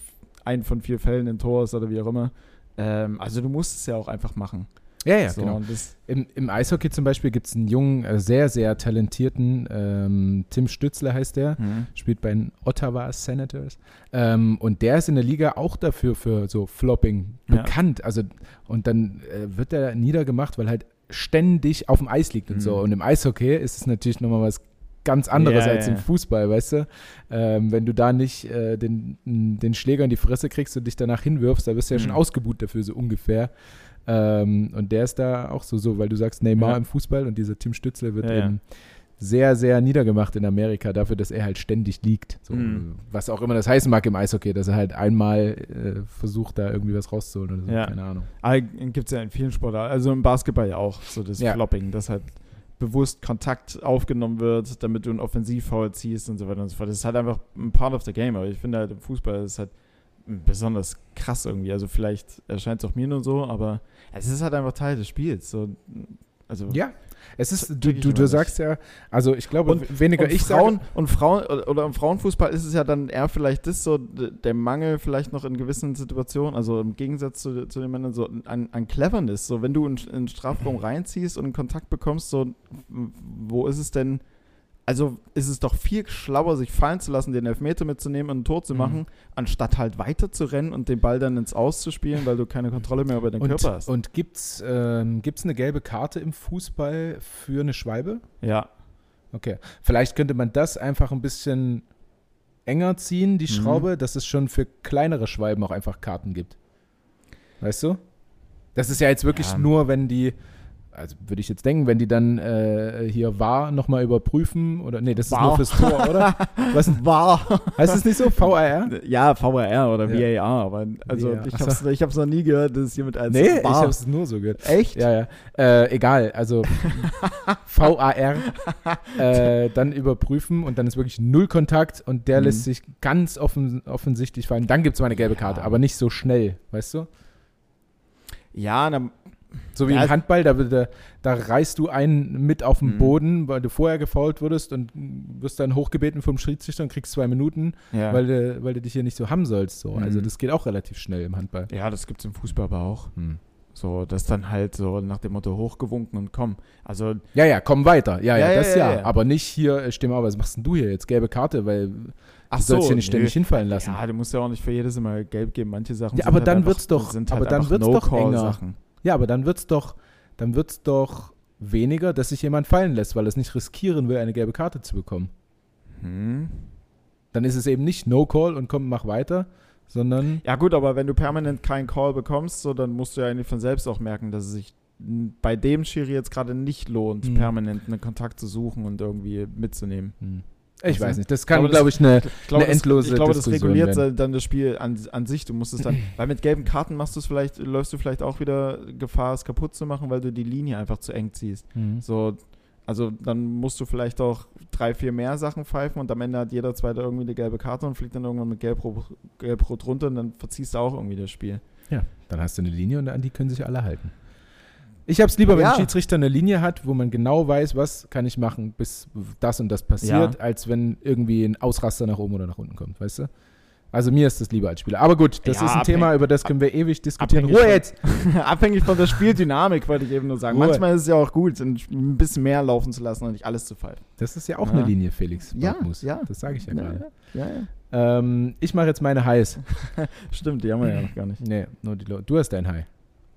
ein von vier Fällen ein Tor ist oder wie auch immer. Ähm, also du musst es ja auch einfach machen. Ja, ja, so, genau. Im, Im Eishockey zum Beispiel gibt es einen jungen, äh, sehr, sehr talentierten ähm, Tim Stützler heißt der, spielt bei den Ottawa Senators. Ähm, und der ist in der Liga auch dafür für so Flopping Ja. bekannt. Also, und dann äh, wird er niedergemacht, weil halt ständig auf dem Eis liegt und Mhm. so. Und im Eishockey ist es natürlich nochmal was ganz anderes Ja, als ja, im ja. Fußball, weißt du? Ähm, wenn du da nicht äh, den, den Schläger in die Fresse kriegst und dich danach hinwirfst, da wirst du ja schon Mhm. ausgebuht dafür, so ungefähr. Ähm, und der ist da auch so, so, weil du sagst Neymar Ja. im Fußball und dieser Tim Stützle wird Ja, ja. eben sehr, sehr niedergemacht in Amerika dafür, dass er halt ständig liegt. So, Mhm. Was auch immer das heißen mag im Eishockey, dass er halt einmal äh, versucht, da irgendwie was rauszuholen oder so. Ja. Keine Ahnung. gibt es ja in vielen Sportarten, also im Basketball ja auch, so das Ja. Flopping, dass halt bewusst Kontakt aufgenommen wird, damit du einen Offensivfoul ziehst und so weiter und so fort. Das ist halt einfach ein Part of the game, aber ich finde halt im Fußball ist halt besonders krass irgendwie. Also vielleicht erscheint es auch mir nur so, aber es ist halt einfach Teil des Spiels. So, also Ja, es ist, du, du, du sagst ja, also ich glaube, Und- weniger und ich Frauen sage, und Frauen oder, im Frauenfußball ist es ja dann eher vielleicht das so der Mangel vielleicht noch in gewissen Situationen, also im Gegensatz zu, zu den Männern so an, an Cleverness, so wenn du in, in den Strafraum reinziehst und einen Kontakt bekommst, so wo ist es denn also ist es doch viel schlauer, sich fallen zu lassen, den Elfmeter mitzunehmen und ein Tor zu Mhm. machen, anstatt halt weiter zu rennen und den Ball dann ins Aus zu spielen, weil du keine Kontrolle mehr über den und, Körper hast. und gibt's, ähm, gibt's eine gelbe Karte im Fußball für eine Schwalbe? ja. Okay. Vielleicht könnte man das einfach ein bisschen enger ziehen, die Mhm. Schraube, dass es schon für kleinere Schwalben auch einfach Karten gibt. Weißt du? Das ist ja jetzt wirklich Ja. nur, wenn die, also würde ich jetzt denken, wenn die dann äh, hier war nochmal überprüfen oder nee, das ist VAR. nur fürs Tor, oder? Was War. heißt es nicht so? VAR? Ja, VAR oder Ja. VAR, aber also VAR. ich Ach hab's, ich hab's noch nie gehört, dass jemand als Nee, ich VAR. habe es nur so gehört. Echt? Ja, ja. Äh, egal, also VAR, äh, dann überprüfen und dann ist wirklich null Kontakt und der Mhm. lässt sich ganz offen, offensichtlich fallen. Dann gibt es mal eine gelbe Karte, Ja. aber nicht so schnell, weißt du? Ja, na, So wie Ja, im Handball, da, da, da reißt du einen mit auf den Mhm. Boden, weil du vorher gefault wurdest und wirst dann hochgebeten vom Schiedsrichter und kriegst zwei Minuten, ja. weil, du, weil du dich hier nicht so haben sollst. So. Also Mhm. das geht auch relativ schnell im Handball. ja, das gibt's im Fußball aber auch. Hm. So, das dann halt so nach dem Motto hochgewunken und komm. Also, Ja, ja, komm weiter. Ja, ja, Ja, das ja. Aber nicht hier, äh, steh mal, was machst denn du hier jetzt? Gelbe Karte, weil ach du sollst hier nicht ständig hinfallen lassen. Ja, du musst ja auch nicht für jedes immer gelb geben. Manche Sachen Ja, sind aber halt dann einfach, wird's doch- sind aber halt dann einfach wird's doch No-Call-Sachen. Ja, aber dann wird's doch, dann wird's doch weniger, dass sich jemand fallen lässt, weil er es nicht riskieren will, eine gelbe Karte zu bekommen. Hm. Dann ist es eben nicht No Call und komm, mach weiter, sondern Ja gut, aber wenn du permanent keinen Call bekommst, so, dann musst du ja eigentlich von selbst auch merken, dass es sich bei dem Schiri jetzt gerade nicht lohnt, Mhm. permanent einen Kontakt zu suchen und irgendwie mitzunehmen. hm, ich Also, weiß nicht. Das kann, glaube, ich, eine Ich glaube, Eine endlose das, ich glaube, das reguliert werden. dann das Spiel an, an sich. Du musst es dann, weil mit gelben Karten machst du es vielleicht, läufst du vielleicht auch wieder Gefahr, es kaputt zu machen, weil du die Linie einfach zu eng ziehst. Hm. So, also dann musst du vielleicht auch drei, vier mehr Sachen pfeifen und am Ende hat jeder zweite irgendwie eine gelbe Karte und fliegt dann irgendwann mit gelb-rot gelb runter und dann verziehst du auch irgendwie das Spiel. Ja, dann hast du eine Linie und an die können sich alle halten. Ich habe es lieber, wenn Ja. ein Schiedsrichter eine Linie hat, wo man genau weiß, was kann ich machen, bis das und das passiert, als wenn irgendwie ein Ausraster nach oben oder nach unten kommt, weißt du? Also mir ist das lieber als Spieler. Aber gut, das Ja, ist ein Thema, über das können wir ewig diskutieren. abhängig Ruhe von- jetzt! Abhängig von der Spieldynamik, wollte ich eben nur sagen. Ruhe. Manchmal ist es ja auch gut, ein bisschen mehr laufen zu lassen und nicht alles zu pfeifen. Das ist ja auch Ja. eine Linie, Felix. Ja, Backmus. ja. Das sage ich ja, gerade. ja, ja. Ähm, ich mache jetzt meine Highs. Stimmt, die haben wir ja noch gar nicht. Nee, nur die Lo- du hast dein High.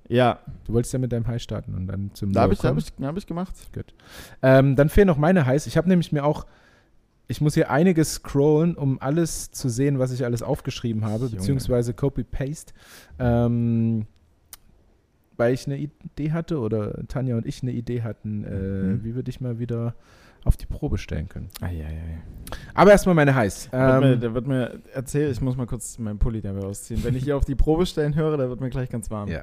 Ja, Du wolltest ja mit deinem High starten und dann zum da habe ich, da hab ich, hab ich gemacht. Ähm, dann fehlen noch meine Highs. Ich habe nämlich mir auch, ich muss hier einiges scrollen, um alles zu sehen, was ich alles aufgeschrieben habe, Junge. beziehungsweise Copy-Paste. Ähm, weil ich eine Idee hatte oder Tanja und ich eine Idee hatten, äh, Mhm. wie wir dich mal wieder auf die Probe stellen können. Eieiei. Aber erstmal meine Highs. Da wird, mir, Ähm, da wird mir erzählt, ich muss mal kurz meinen Pulli dabei ausziehen. Wenn ich hier auf die Probe stellen höre, da wird mir gleich ganz warm. Ja.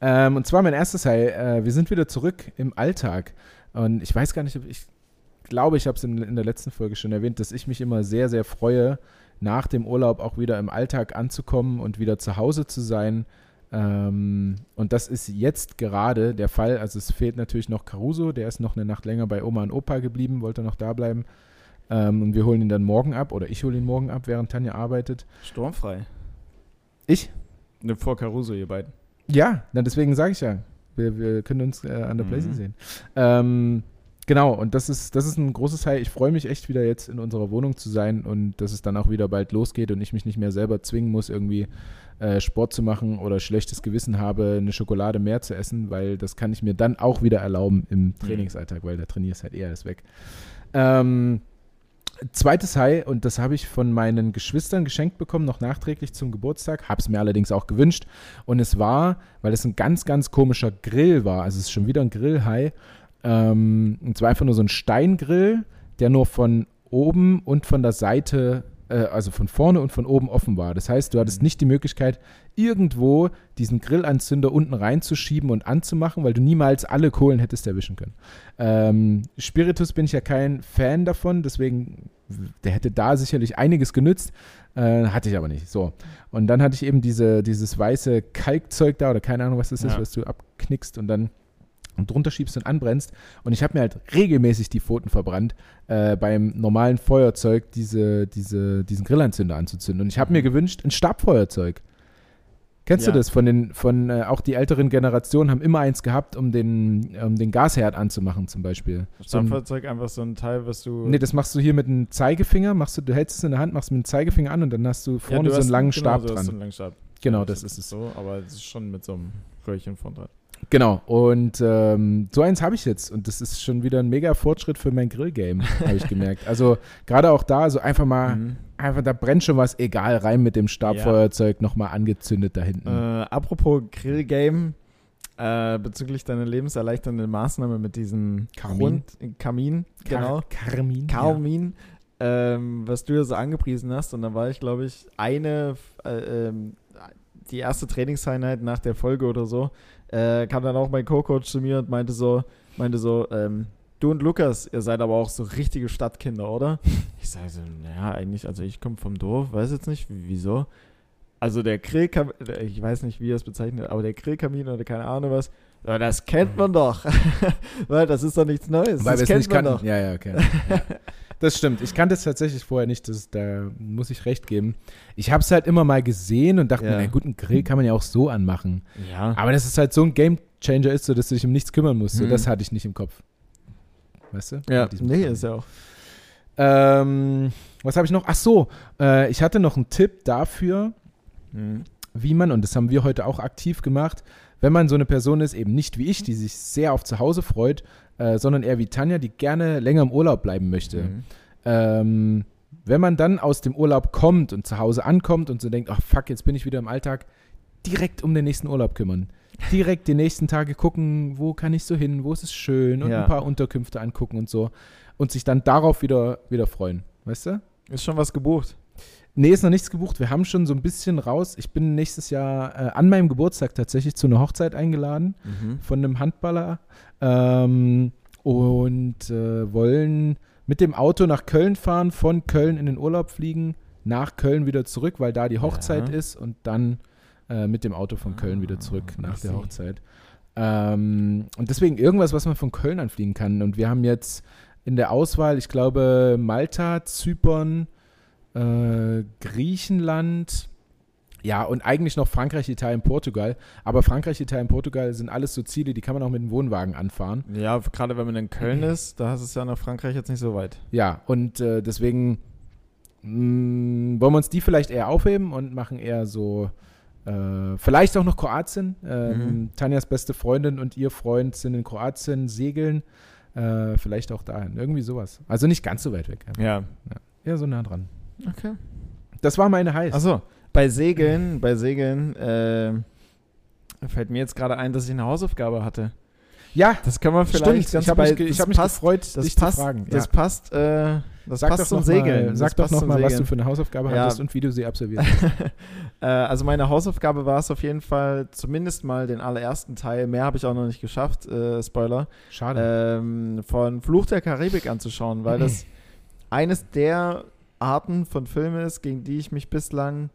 Ähm, und zwar mein erstes High. Äh, wir sind wieder zurück im Alltag. Und ich weiß gar nicht, ob ich glaube, ich habe es in, in der letzten Folge schon erwähnt, dass ich mich immer sehr, sehr freue, nach dem Urlaub auch wieder im Alltag anzukommen und wieder zu Hause zu sein. Ähm, und das ist jetzt gerade der Fall. Also es fehlt natürlich noch Caruso, der ist noch eine Nacht länger bei Oma und Opa geblieben, wollte noch da bleiben. Ähm, und wir holen ihn dann morgen ab oder ich hole ihn morgen ab, während Tanja arbeitet. Sturmfrei. Ich? Ne, vor Caruso, ihr beiden. Ja, na, deswegen sage ich ja. Wir, wir können uns äh, an der Mhm. Playsee sehen. Ähm, genau, und das ist, das ist ein großes Teil. Ich freue mich echt wieder jetzt in unserer Wohnung zu sein und dass es dann auch wieder bald losgeht und ich mich nicht mehr selber zwingen muss, irgendwie äh, Sport zu machen oder schlechtes Gewissen habe, eine Schokolade mehr zu essen, weil das kann ich mir dann auch wieder erlauben im Trainingsalltag, weil der Trainier ist halt eher alles weg. Ähm, zweites High, und das habe ich von meinen Geschwistern geschenkt bekommen, noch nachträglich zum Geburtstag, habe es mir allerdings auch gewünscht. Und es war, weil es ein ganz, ganz komischer Grill war, also es ist schon wieder ein Grill-High, ähm, und zwar einfach nur so ein Steingrill, der nur von oben und von der Seite, äh, also von vorne und von oben offen war. Das heißt, du hattest nicht die Möglichkeit, irgendwo diesen Grillanzünder unten reinzuschieben und anzumachen, weil du niemals alle Kohlen hättest erwischen können. Ähm, Spiritus bin ich ja kein Fan davon, deswegen, der hätte da sicherlich einiges genützt, äh, hatte ich aber nicht. So. Und dann hatte ich eben diese, dieses weiße Kalkzeug da oder keine Ahnung, was das ist, Ja. was du abknickst und dann und drunter schiebst und anbrennst. Und ich habe mir halt regelmäßig die Pfoten verbrannt, äh, beim normalen Feuerzeug diese, diese, diesen Grillanzünder anzuzünden. Und ich habe mir gewünscht, ein Stabfeuerzeug. Kennst Ja. du das von den, von äh, auch die älteren Generationen haben immer eins gehabt, um den, um den Gasherd anzumachen zum Beispiel. So ein, einfach so ein Teil, was du. nee, das machst du hier mit einem Zeigefinger, machst du, du hältst es in der Hand, machst mit dem Zeigefinger an und dann hast du Ja, vorne du so einen langen genau, Stab dran. So einen langen Stab. genau, Ja, das ist es. So, aber es ist schon mit so einem Röhrchen vorn dran. Genau, und ähm, so eins habe ich jetzt und das ist schon wieder ein mega Fortschritt für mein Grillgame, habe ich gemerkt. Also gerade auch da, so einfach mal, Mhm. einfach, da brennt schon was, egal, rein mit dem Stabfeuerzeug nochmal angezündet da hinten. Äh, apropos Grillgame, äh, bezüglich deiner lebenserleichternden Maßnahme mit diesem Kamin. Grund, Kamin, genau. Kar Karmin. Karmin, ähm, was du ja so angepriesen hast. Und da war ich, glaube ich, eine, äh, ähm, die erste Trainingseinheit nach der Folge oder so, äh, kam dann auch mein Co-Coach zu mir und meinte so, meinte so, ähm, du und Lukas, ihr seid aber auch so richtige Stadtkinder, oder? Ich sage so, naja, eigentlich, also ich komme vom Dorf, weiß jetzt nicht, wieso. Also der Grillkamin, ich weiß nicht, wie er es bezeichnet, aber der Grillkamin oder keine Ahnung was, ja, das kennt man doch. Weil das ist doch nichts Neues. Weil das kennt nicht man kannten. doch. Ja, ja, okay. ja. Das stimmt. Ich kannte es tatsächlich vorher nicht. Das, da muss ich recht geben. Ich habe es halt immer mal gesehen und dachte Ja. mir, na gut, einen Grill kann man ja auch so anmachen. Ja. Aber dass es halt so ein Gamechanger ist, so dass du dich um nichts kümmern musst. So, Hm. das hatte ich nicht im Kopf. Weißt du? Ja, nee, Kram. ist ja auch. Ähm, was habe ich noch? Ach so, äh, ich hatte noch einen Tipp dafür, Mhm. wie man, und das haben wir heute auch aktiv gemacht, wenn man so eine Person ist, eben nicht wie ich, die sich sehr auf zu Hause freut, äh, sondern eher wie Tanja, die gerne länger im Urlaub bleiben möchte. Mhm. Ähm, wenn man dann aus dem Urlaub kommt und zu Hause ankommt und so denkt, ach fuck, jetzt bin ich wieder im Alltag, direkt um den nächsten Urlaub kümmern. Direkt die nächsten Tage gucken, wo kann ich so hin, wo ist es schön und Ja. ein paar Unterkünfte angucken und so. Und sich dann darauf wieder, wieder freuen. Weißt du? Ist schon was gebucht. Nee, ist noch nichts gebucht. Wir haben schon so ein bisschen raus. Ich bin nächstes Jahr äh, an meinem Geburtstag tatsächlich zu einer Hochzeit eingeladen Mhm. von einem Handballer ähm, und äh, wollen mit dem Auto nach Köln fahren, von Köln in den Urlaub fliegen, nach Köln wieder zurück, weil da die Hochzeit Ja. ist und dann äh, mit dem Auto von Köln wieder zurück Ah, nach der. Hochzeit. Ähm, und deswegen irgendwas, was man von Köln anfliegen kann. Und wir haben jetzt in der Auswahl, ich glaube, Malta, Zypern, äh, Griechenland, ja, und eigentlich noch Frankreich, Italien, Portugal. Aber Frankreich, Italien, Portugal sind alles so Ziele, die kann man auch mit dem Wohnwagen anfahren. Ja, gerade wenn man in Köln ist, da ist es ja nach Frankreich jetzt nicht so weit. Ja, und äh, deswegen mh, wollen wir uns die vielleicht eher aufheben und machen eher so, äh, vielleicht auch noch Kroatien. Ähm, Mhm. Tanjas beste Freundin und ihr Freund sind in Kroatien segeln. Äh, vielleicht auch dahin. Irgendwie sowas. Also nicht ganz so weit weg. Ja. Eher so nah dran. Okay. Das war meine Heiß. Achso, bei Segeln, bei Segeln, äh, fällt mir jetzt gerade ein, dass ich eine Hausaufgabe hatte. ja, Das kann man vielleicht stimmt. ganz Ich habe mich, ge- ich das hab mich gefreut, Das dich passt, zu fragen. das ja. passt äh, Das sag passt doch zum noch Segeln. Mal, Das sag doch nochmal, was du für eine Hausaufgabe Ja. hattest und wie du sie absolviert hast. äh, also meine Hausaufgabe war es auf jeden Fall, zumindest mal den allerersten Teil, mehr habe ich auch noch nicht geschafft, äh, Spoiler, Schade. ähm, von Fluch der Karibik anzuschauen, weil das eines der Arten von Filmen ist, gegen die ich mich bislang,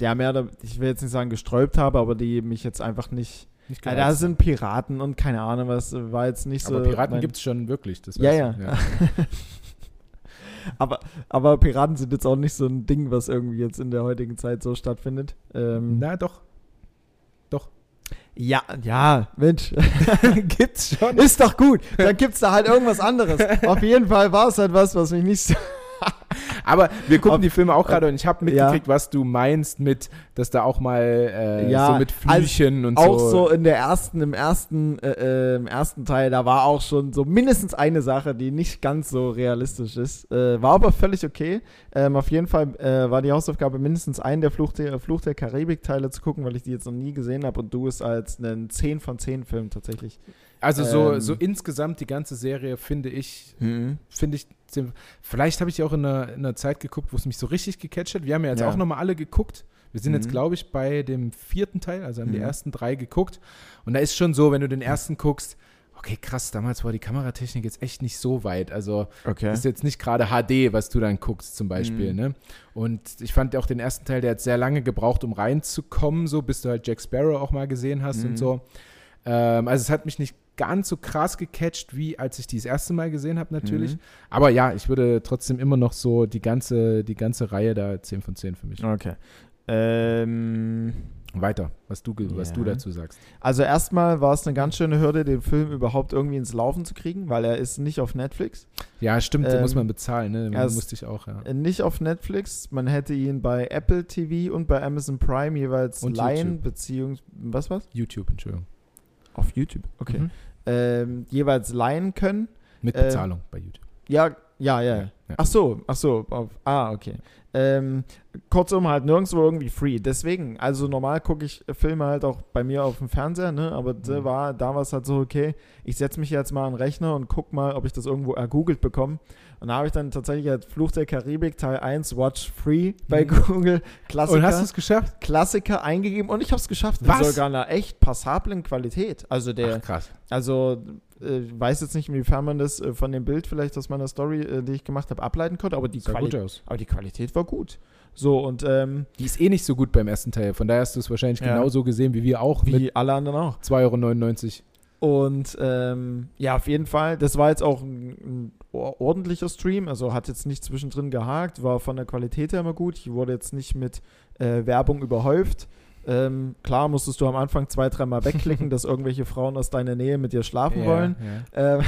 der mehr, oder- ich will jetzt nicht sagen gesträubt habe, aber die mich jetzt einfach nicht, Nicht ja, gereizt. da sind Piraten und keine Ahnung was, war jetzt nicht so. Aber Piraten gibt es schon wirklich. Das Ja, ja. du. aber, aber Piraten sind jetzt auch nicht so ein Ding, was irgendwie jetzt in der heutigen Zeit so stattfindet. Ähm, Na doch. ja, ja, Mensch. Gibt's schon. Ist doch gut. Dann gibt's da halt irgendwas anderes. Auf jeden Fall war es halt was, was mich nicht so. Aber wir gucken Ob- die Filme auch gerade und ich habe Ja. mitgekriegt, was du meinst mit, dass da auch mal äh, Ja, so mit Flüchen und Auch so. so in der ersten, im ersten, äh, äh, im ersten Teil, da war auch schon so mindestens eine Sache, die nicht ganz so realistisch ist. Äh, war aber völlig okay. Ähm, auf jeden Fall äh, war die Hausaufgabe, mindestens einen der Fluch der, Fluch der Karibik-Teile zu gucken, weil ich die jetzt noch nie gesehen habe und du es als einen 10 von 10 Film tatsächlich. Also so, Ähm. so insgesamt die ganze Serie finde ich, finde ich, vielleicht habe ich die auch in einer, in einer Zeit geguckt, wo es mich so richtig gecatcht hat. Wir haben ja jetzt Ja. auch nochmal alle geguckt. Wir sind jetzt, Mhm. glaube ich, bei dem vierten Teil, also haben die Mhm. ersten drei geguckt. Und da ist schon so, wenn du den ersten guckst, okay, krass, damals war die Kameratechnik jetzt echt nicht so weit. Also Okay. das ist jetzt nicht gerade HD, was du dann guckst zum Beispiel. Mhm. Ne? Und ich fand auch den ersten Teil, der hat sehr lange gebraucht, um reinzukommen, so bis du halt Jack Sparrow auch mal gesehen hast Mhm. und so. Ähm, also es hat mich nicht ganz so krass gecatcht, wie als ich die das erste Mal gesehen habe natürlich. Mhm. Aber ja, ich würde trotzdem immer noch so die ganze, die ganze Reihe da 10 von 10 für mich. Okay. Ähm, Weiter, was du, was Ja. du dazu sagst. also erstmal war es eine ganz schöne Hürde, den Film überhaupt irgendwie ins Laufen zu kriegen, weil er ist nicht auf Netflix. Ja, stimmt, den Ähm, muss man bezahlen, ne? es- musste ich auch, ja. Nicht auf Netflix. Man hätte ihn bei Apple TV und bei Amazon Prime jeweils Und leihen, beziehungsweise was was? YouTube, Entschuldigung. Auf YouTube. Okay. Mhm. Ähm, jeweils leihen können. Mit Ähm, Bezahlung bei YouTube. Ja, ja, ja. Ja. Ach so, ach so. Auf, ah, okay. Ähm, kurzum halt nirgendwo irgendwie free. Deswegen, also normal gucke ich Filme halt auch bei mir auf dem Fernseher, ne? Aber Mhm. war, da war es halt so, okay, ich setze mich jetzt mal an den Rechner und guck mal, ob ich das irgendwo ergoogelt bekomme. Und da habe ich dann tatsächlich halt Fluch der Karibik Teil 1 Watch Free bei Mhm. Google Klassiker. Und hast du es geschafft? Klassiker eingegeben und ich habe es geschafft. Was? In sogar einer echt passablen Qualität. Also der, Ach, krass. also äh, weiß jetzt nicht, inwiefern man das äh, von dem Bild vielleicht aus meiner Story, äh, die ich gemacht habe, ableiten konnte, aber die, Quali aber die Qualität war gut. So und ähm, Die ist eh nicht so gut beim ersten Teil. Von daher hast du es wahrscheinlich Ja. genauso gesehen wie wir auch mit wie alle anderen auch. 2,99 Euro. Und ähm, ja, auf jeden Fall, das war jetzt auch ein, ein or- ordentlicher Stream, also hat jetzt nicht zwischendrin gehakt, war von der Qualität her immer gut. Ich wurde jetzt nicht mit äh, Werbung überhäuft. Ähm, klar musstest du am Anfang zwei, dreimal wegklicken, dass irgendwelche Frauen aus deiner Nähe mit dir schlafen wollen. Ja. Ähm,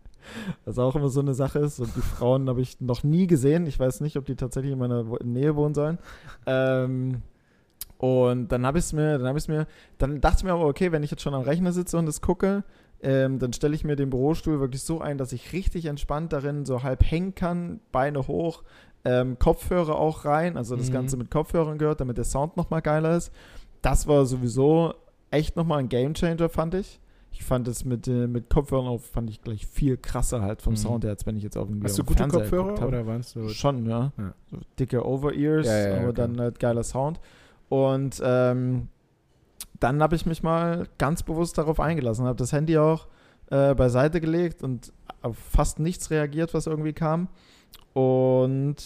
was auch immer so eine Sache ist. Und die Frauen habe ich noch nie gesehen. Ich weiß nicht, ob die tatsächlich in meiner Nähe wohnen sollen. Ähm, und dann habe ich es mir, dann habe ich mir, dann dachte ich mir aber, okay, wenn ich jetzt schon am Rechner sitze und das gucke, ähm, dann stelle ich mir den Bürostuhl wirklich so ein, dass ich richtig entspannt darin so halb hängen kann, Beine hoch, ähm, Kopfhörer auch rein, also das Mhm. Ganze mit Kopfhörern gehört, damit der Sound nochmal geiler ist. Das war sowieso echt nochmal ein Gamechanger, fand ich. Ich fand es mit, äh, mit Kopfhörern auf, fand ich gleich viel krasser halt vom Mhm. Sound her, als wenn ich jetzt auf dem Hast du gute Fernseher Kopfhörer oder waren es so? Schon, ja. Ja. So dicke Over-Ears, ja, ja, aber okay. dann halt geiler Sound. Und ähm, dann habe ich mich mal ganz bewusst darauf eingelassen, habe das Handy auch äh, beiseite gelegt und auf fast nichts reagiert, was irgendwie kam. Und,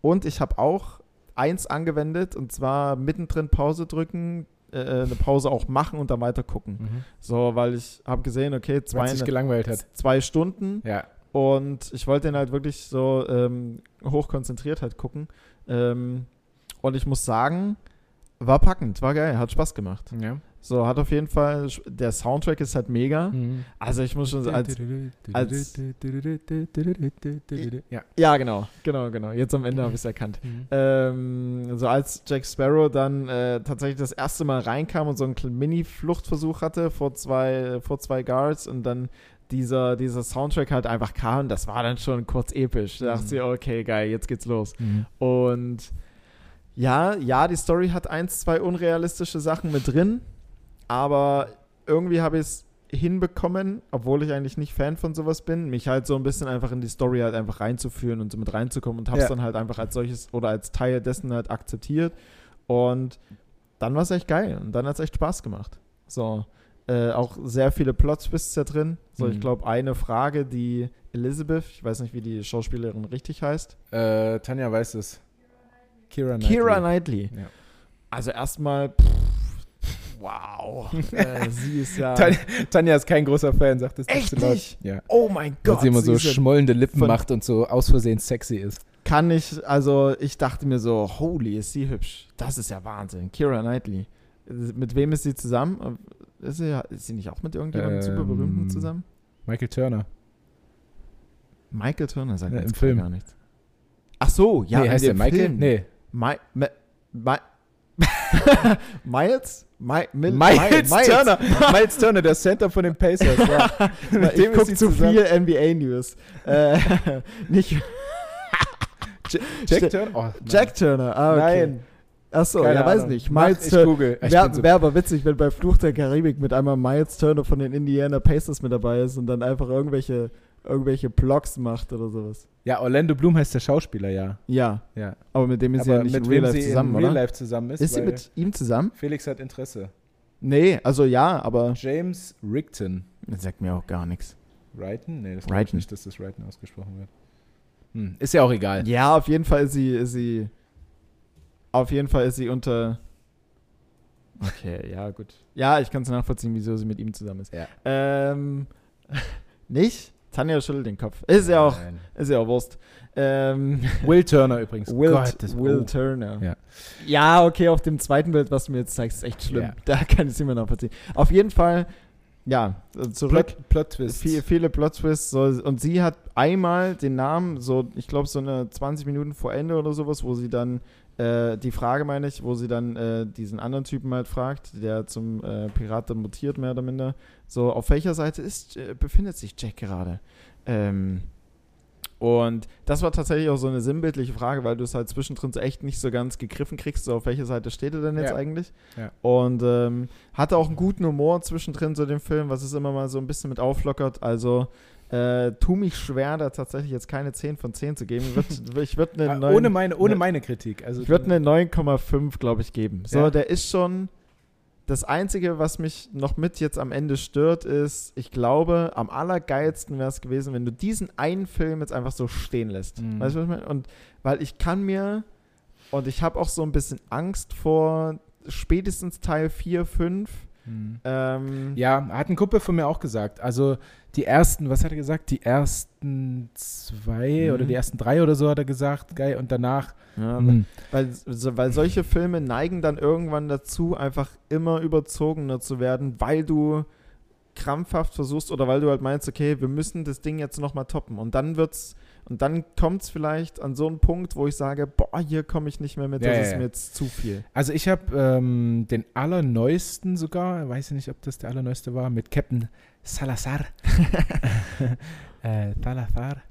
und ich habe auch eins angewendet, und zwar mittendrin Pause drücken, äh, eine Pause auch machen und dann weiter gucken. Mhm. So, weil ich habe gesehen, okay, zwei, hat. zwei Stunden Ja. und ich wollte den halt wirklich so ähm, hochkonzentriert halt gucken. Ähm, und ich muss sagen, war packend, war geil, hat Spaß gemacht. ja. So, hat auf jeden Fall, der Soundtrack ist halt mega. Mhm. Also ich muss schon als, als- ja. ja genau, genau, genau, jetzt am Ende habe ich es erkannt. Mhm. Ähm, so als Jack Sparrow dann äh, tatsächlich das erste Mal reinkam und so einen Mini-Fluchtversuch hatte vor zwei, vor zwei Guards und dann dieser, dieser Soundtrack halt einfach kam, das war dann schon kurz episch. Da dachte Mhm. ich, okay, geil, jetzt geht's los. Mhm. Und ja, ja, die Story hat eins, zwei unrealistische Sachen mit drin, aber irgendwie habe ich es hinbekommen, obwohl ich eigentlich nicht Fan von sowas bin, mich halt so ein bisschen einfach in die Story halt einfach reinzuführen und so mit reinzukommen und hab's Ja. dann halt einfach als solches oder als Teil dessen halt akzeptiert. Und dann war es echt geil und dann hat es echt Spaß gemacht. So, äh, auch sehr viele Plot-Twists da drin. So, ich Mhm. glaube, eine Frage, die Elizabeth, ich weiß nicht, wie die Schauspielerin richtig heißt, Äh, Tanja weiß es. Kira Knightley. Kira Knightley. Ja. Also erstmal, wow, äh, sie ist ja, Tanja, Tanja ist kein großer Fan, sagt es Echt nicht? Ja. oh mein Gott, sie immer so sie schmollende Lippen macht und so aus Versehen sexy ist. kann ich, also ich dachte mir so, holy, ist sie hübsch. Das ist ja Wahnsinn. Kira Knightley. Mit wem ist sie zusammen? Ist sie, ist sie nicht auch mit irgendjemandem super Ähm, berühmten zusammen? Michael Turner. Michael Turner sagt Ja, im Film. gar nichts. Ach so, ja, nee, in heißt der dem Michael? Film. Nee. Mi Mi Mi Miles? Mi Mil Miles, Mi- Turner. Miles Turner, der Center von den Pacers. Ja. Mit ich dem ist gucke zu zusammen. viel NBA-News. Äh, nicht Jack Turner? Oh, nein. Jack Turner. Ah, okay. Nein. Ach so, Keine ja, weiß Ahnung. nicht. Mach, Miles ich Turner. Ich Wäre so- wär aber witzig, wenn bei Fluch der Karibik mit einmal Miles Turner von den Indiana Pacers mit dabei ist und dann einfach irgendwelche, irgendwelche Blogs macht oder sowas. ja, Orlando Bloom heißt der Schauspieler, ja. Ja, ja. aber mit dem ist sie ja nicht mit in Real Life zusammen, in oder? Real Life zusammen ist, ist sie mit ihm zusammen? Felix hat Interesse. Nee, also ja, aber James Rigton. das sagt mir auch gar nichts. Righton? Nee, das glaube nicht, dass das Righton ausgesprochen wird. Hm. Ist ja auch egal. Ja, auf jeden Fall ist sie, ist sie. Auf jeden Fall ist sie unter. Okay, ja, gut. Ja, ich kann es nachvollziehen, wieso sie mit ihm zusammen ist. Ja. Ähm. Nicht? Tanja schüttelt den Kopf. Ist ja auch, Nein. ist ja auch Wurst. Ähm, Will Turner übrigens. Will, Gott, Will oh. Turner. Ja. ja, okay, auf dem zweiten Bild, was du mir jetzt zeigst, ist echt schlimm. Ja. Da kann ich es immer nachvollziehen. Auf jeden Fall, ja, zurück. Plot, Plot Twist. Viel, viele Plot-Twists. So, und sie hat einmal den Namen, so, ich glaube, so eine 20 Minuten vor Ende oder sowas, wo sie dann, äh, die Frage meine ich, wo sie dann äh, diesen anderen Typen halt fragt, der zum äh, Pirat dann mutiert, mehr oder minder. So, auf welcher Seite ist, äh, befindet sich Jack gerade? Ähm, und das war tatsächlich auch so eine sinnbildliche Frage, weil du es halt zwischendrin so echt nicht so ganz gegriffen kriegst, so auf welcher Seite steht er denn jetzt Ja. eigentlich? Ja. Und ähm, hatte auch einen guten Humor zwischendrin so den Film, was es immer mal so ein bisschen mit auflockert. Also äh, tu mich schwer, da tatsächlich jetzt keine 10 von 10 zu geben. Ich würde ich würd Ah, eine neun- ohne meine, ohne ne- meine Kritik. Also ich würde eine 9,5, glaube ich, geben. So, Ja. der ist schon. Das Einzige, was mich noch mit jetzt am Ende stört, ist, ich glaube, am allergeilsten wäre es gewesen, wenn du diesen einen Film jetzt einfach so stehen lässt. Mhm. Weißt du, was ich meine? Und weil ich kann mir, und ich habe auch so ein bisschen Angst vor spätestens Teil 4, 5. Hm. Ähm, Ja, hat ein Kumpel von mir auch gesagt. Also die ersten, was hat er gesagt? Die ersten zwei Mhm. oder die ersten drei oder so hat er gesagt, geil. Und danach. ja, hm. weil, weil solche Filme neigen dann irgendwann dazu, einfach immer überzogener zu werden, weil du krampfhaft versuchst oder weil du halt meinst, okay, wir müssen das Ding jetzt nochmal toppen. Und dann wird's, und dann kommt es vielleicht an so einen Punkt, wo ich sage, boah, hier komme ich nicht mehr mit, Ja, das ja, ist mir jetzt zu viel. Also ich habe ähm, den allerneuesten sogar, weiß ich nicht, ob das der allerneueste war, mit Captain Salazar. äh, Salazar.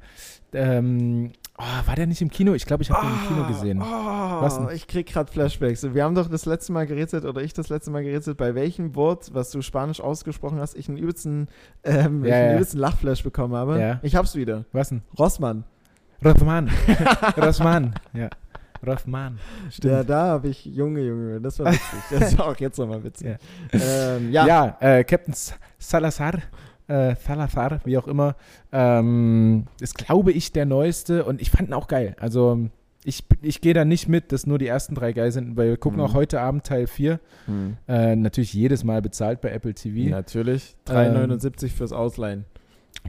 Ähm, oh, war der nicht im Kino? Ich glaube, ich habe den im Kino gesehen. Oh, Was denn? ich krieg gerade Flashbacks. Wir haben doch das letzte Mal gerätselt, oder ich das letzte Mal gerätselt, bei welchem Wort, was du Spanisch ausgesprochen hast, ich einen übelsten, ähm, Ja, einen ja. übelsten Lachflash bekommen habe. Ja. Ich hab's wieder. Was denn? Rossmann. Rothman. Rothman. Ja. Rothman. Ja, da habe ich, Junge, Junge, das war witzig. Das war auch jetzt nochmal witzig. Ja. Ähm, ja. Äh, Captain Salazar, äh, Salazar, wie auch immer, ähm, ist, glaube ich, der neueste und ich fand ihn auch geil. Also ich, ich gehe da nicht mit, dass nur die ersten drei geil sind, weil wir gucken Mhm. auch heute Abend Teil 4. Hm. Äh, natürlich jedes Mal bezahlt bei Apple TV. Natürlich. Ähm, 3,79 fürs Ausleihen.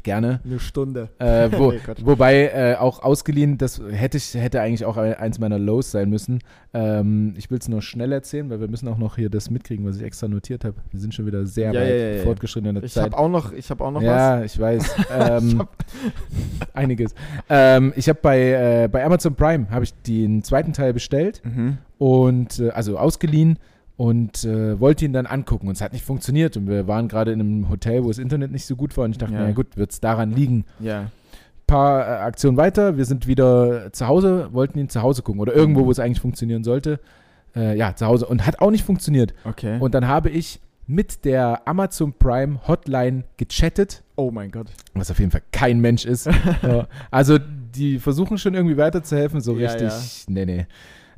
Gerne. Eine Stunde. Äh, wo, Nee, wobei äh, auch ausgeliehen, das hätte ich hätte eigentlich auch eins meiner Lows sein müssen. Ähm, ich will es nur schnell erzählen, weil wir müssen auch noch hier das mitkriegen, was ich extra notiert habe. Wir sind schon wieder sehr Ja, weit ja, ja, ja. fortgeschritten in der Ich Zeit. habe auch noch, ich hab auch noch ja, ich weiß. Ähm, Ich hab- einiges. Ähm, ich habe bei, äh, bei Amazon Prime habe ich den zweiten Teil bestellt was. Mhm. und äh, also ausgeliehen und äh, wollte ihn dann angucken und es hat nicht funktioniert und wir waren gerade in einem Hotel, wo das Internet nicht so gut war und ich dachte, Ja. na ja, gut, wird es daran liegen. Ja. Paar äh, Aktionen weiter, wir sind wieder zu Hause, wollten ihn zu Hause gucken oder irgendwo, wo es eigentlich funktionieren sollte. Äh, ja, zu Hause und hat auch nicht funktioniert. Okay. Und dann habe ich mit der Amazon Prime Hotline gechattet, Oh mein Gott. was auf jeden Fall kein Mensch ist. Ja. Also die versuchen schon irgendwie weiterzuhelfen, so Ja, richtig, nee, nee.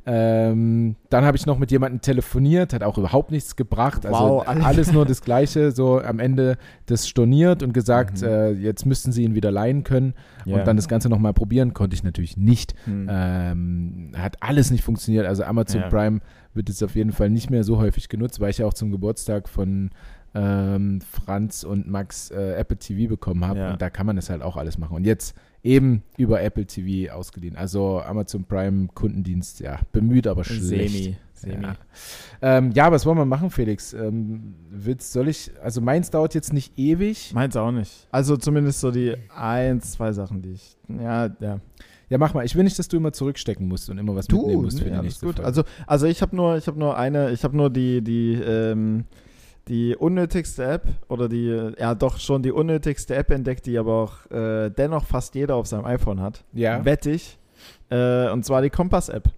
Ähm, dann habe ich noch mit jemandem telefoniert, hat auch überhaupt nichts gebracht. Also Wow, Alter. alles nur das Gleiche, so am Ende das storniert und gesagt, Mhm. äh, jetzt müssten sie ihn wieder leihen können Ja. und dann das Ganze nochmal probieren. Konnte ich natürlich nicht. Hm. Ähm, hat alles nicht funktioniert. Also Amazon Ja. Prime wird jetzt auf jeden Fall nicht mehr so häufig genutzt, weil ich ja auch zum Geburtstag von ähm, Franz und Max äh, Apple TV bekommen habe. Ja. Und da kann man das halt auch alles machen. Und jetzt eben über Apple TV ausgeliehen. Also Amazon Prime Kundendienst, ja, bemüht, aber schlecht. Semi. Semi. Ja. Ähm, ja, was wollen wir machen, Felix? Ähm, willst, soll ich, also meins dauert jetzt nicht ewig. Meins auch nicht. Also zumindest so die eins, zwei Sachen, die ich. Ja, ja. Ja, mach mal. Ich will nicht, dass du immer zurückstecken musst und immer was mitnehmen musst für die ja, das nächste gut. Folge. Also, also ich habe nur, ich habe nur eine, ich habe nur die, die, ähm, die unnötigste App oder die, ja doch schon die unnötigste App entdeckt, die aber auch äh, dennoch fast jeder auf seinem iPhone hat. ja. Wette ich. Äh, und zwar die Kompass-App.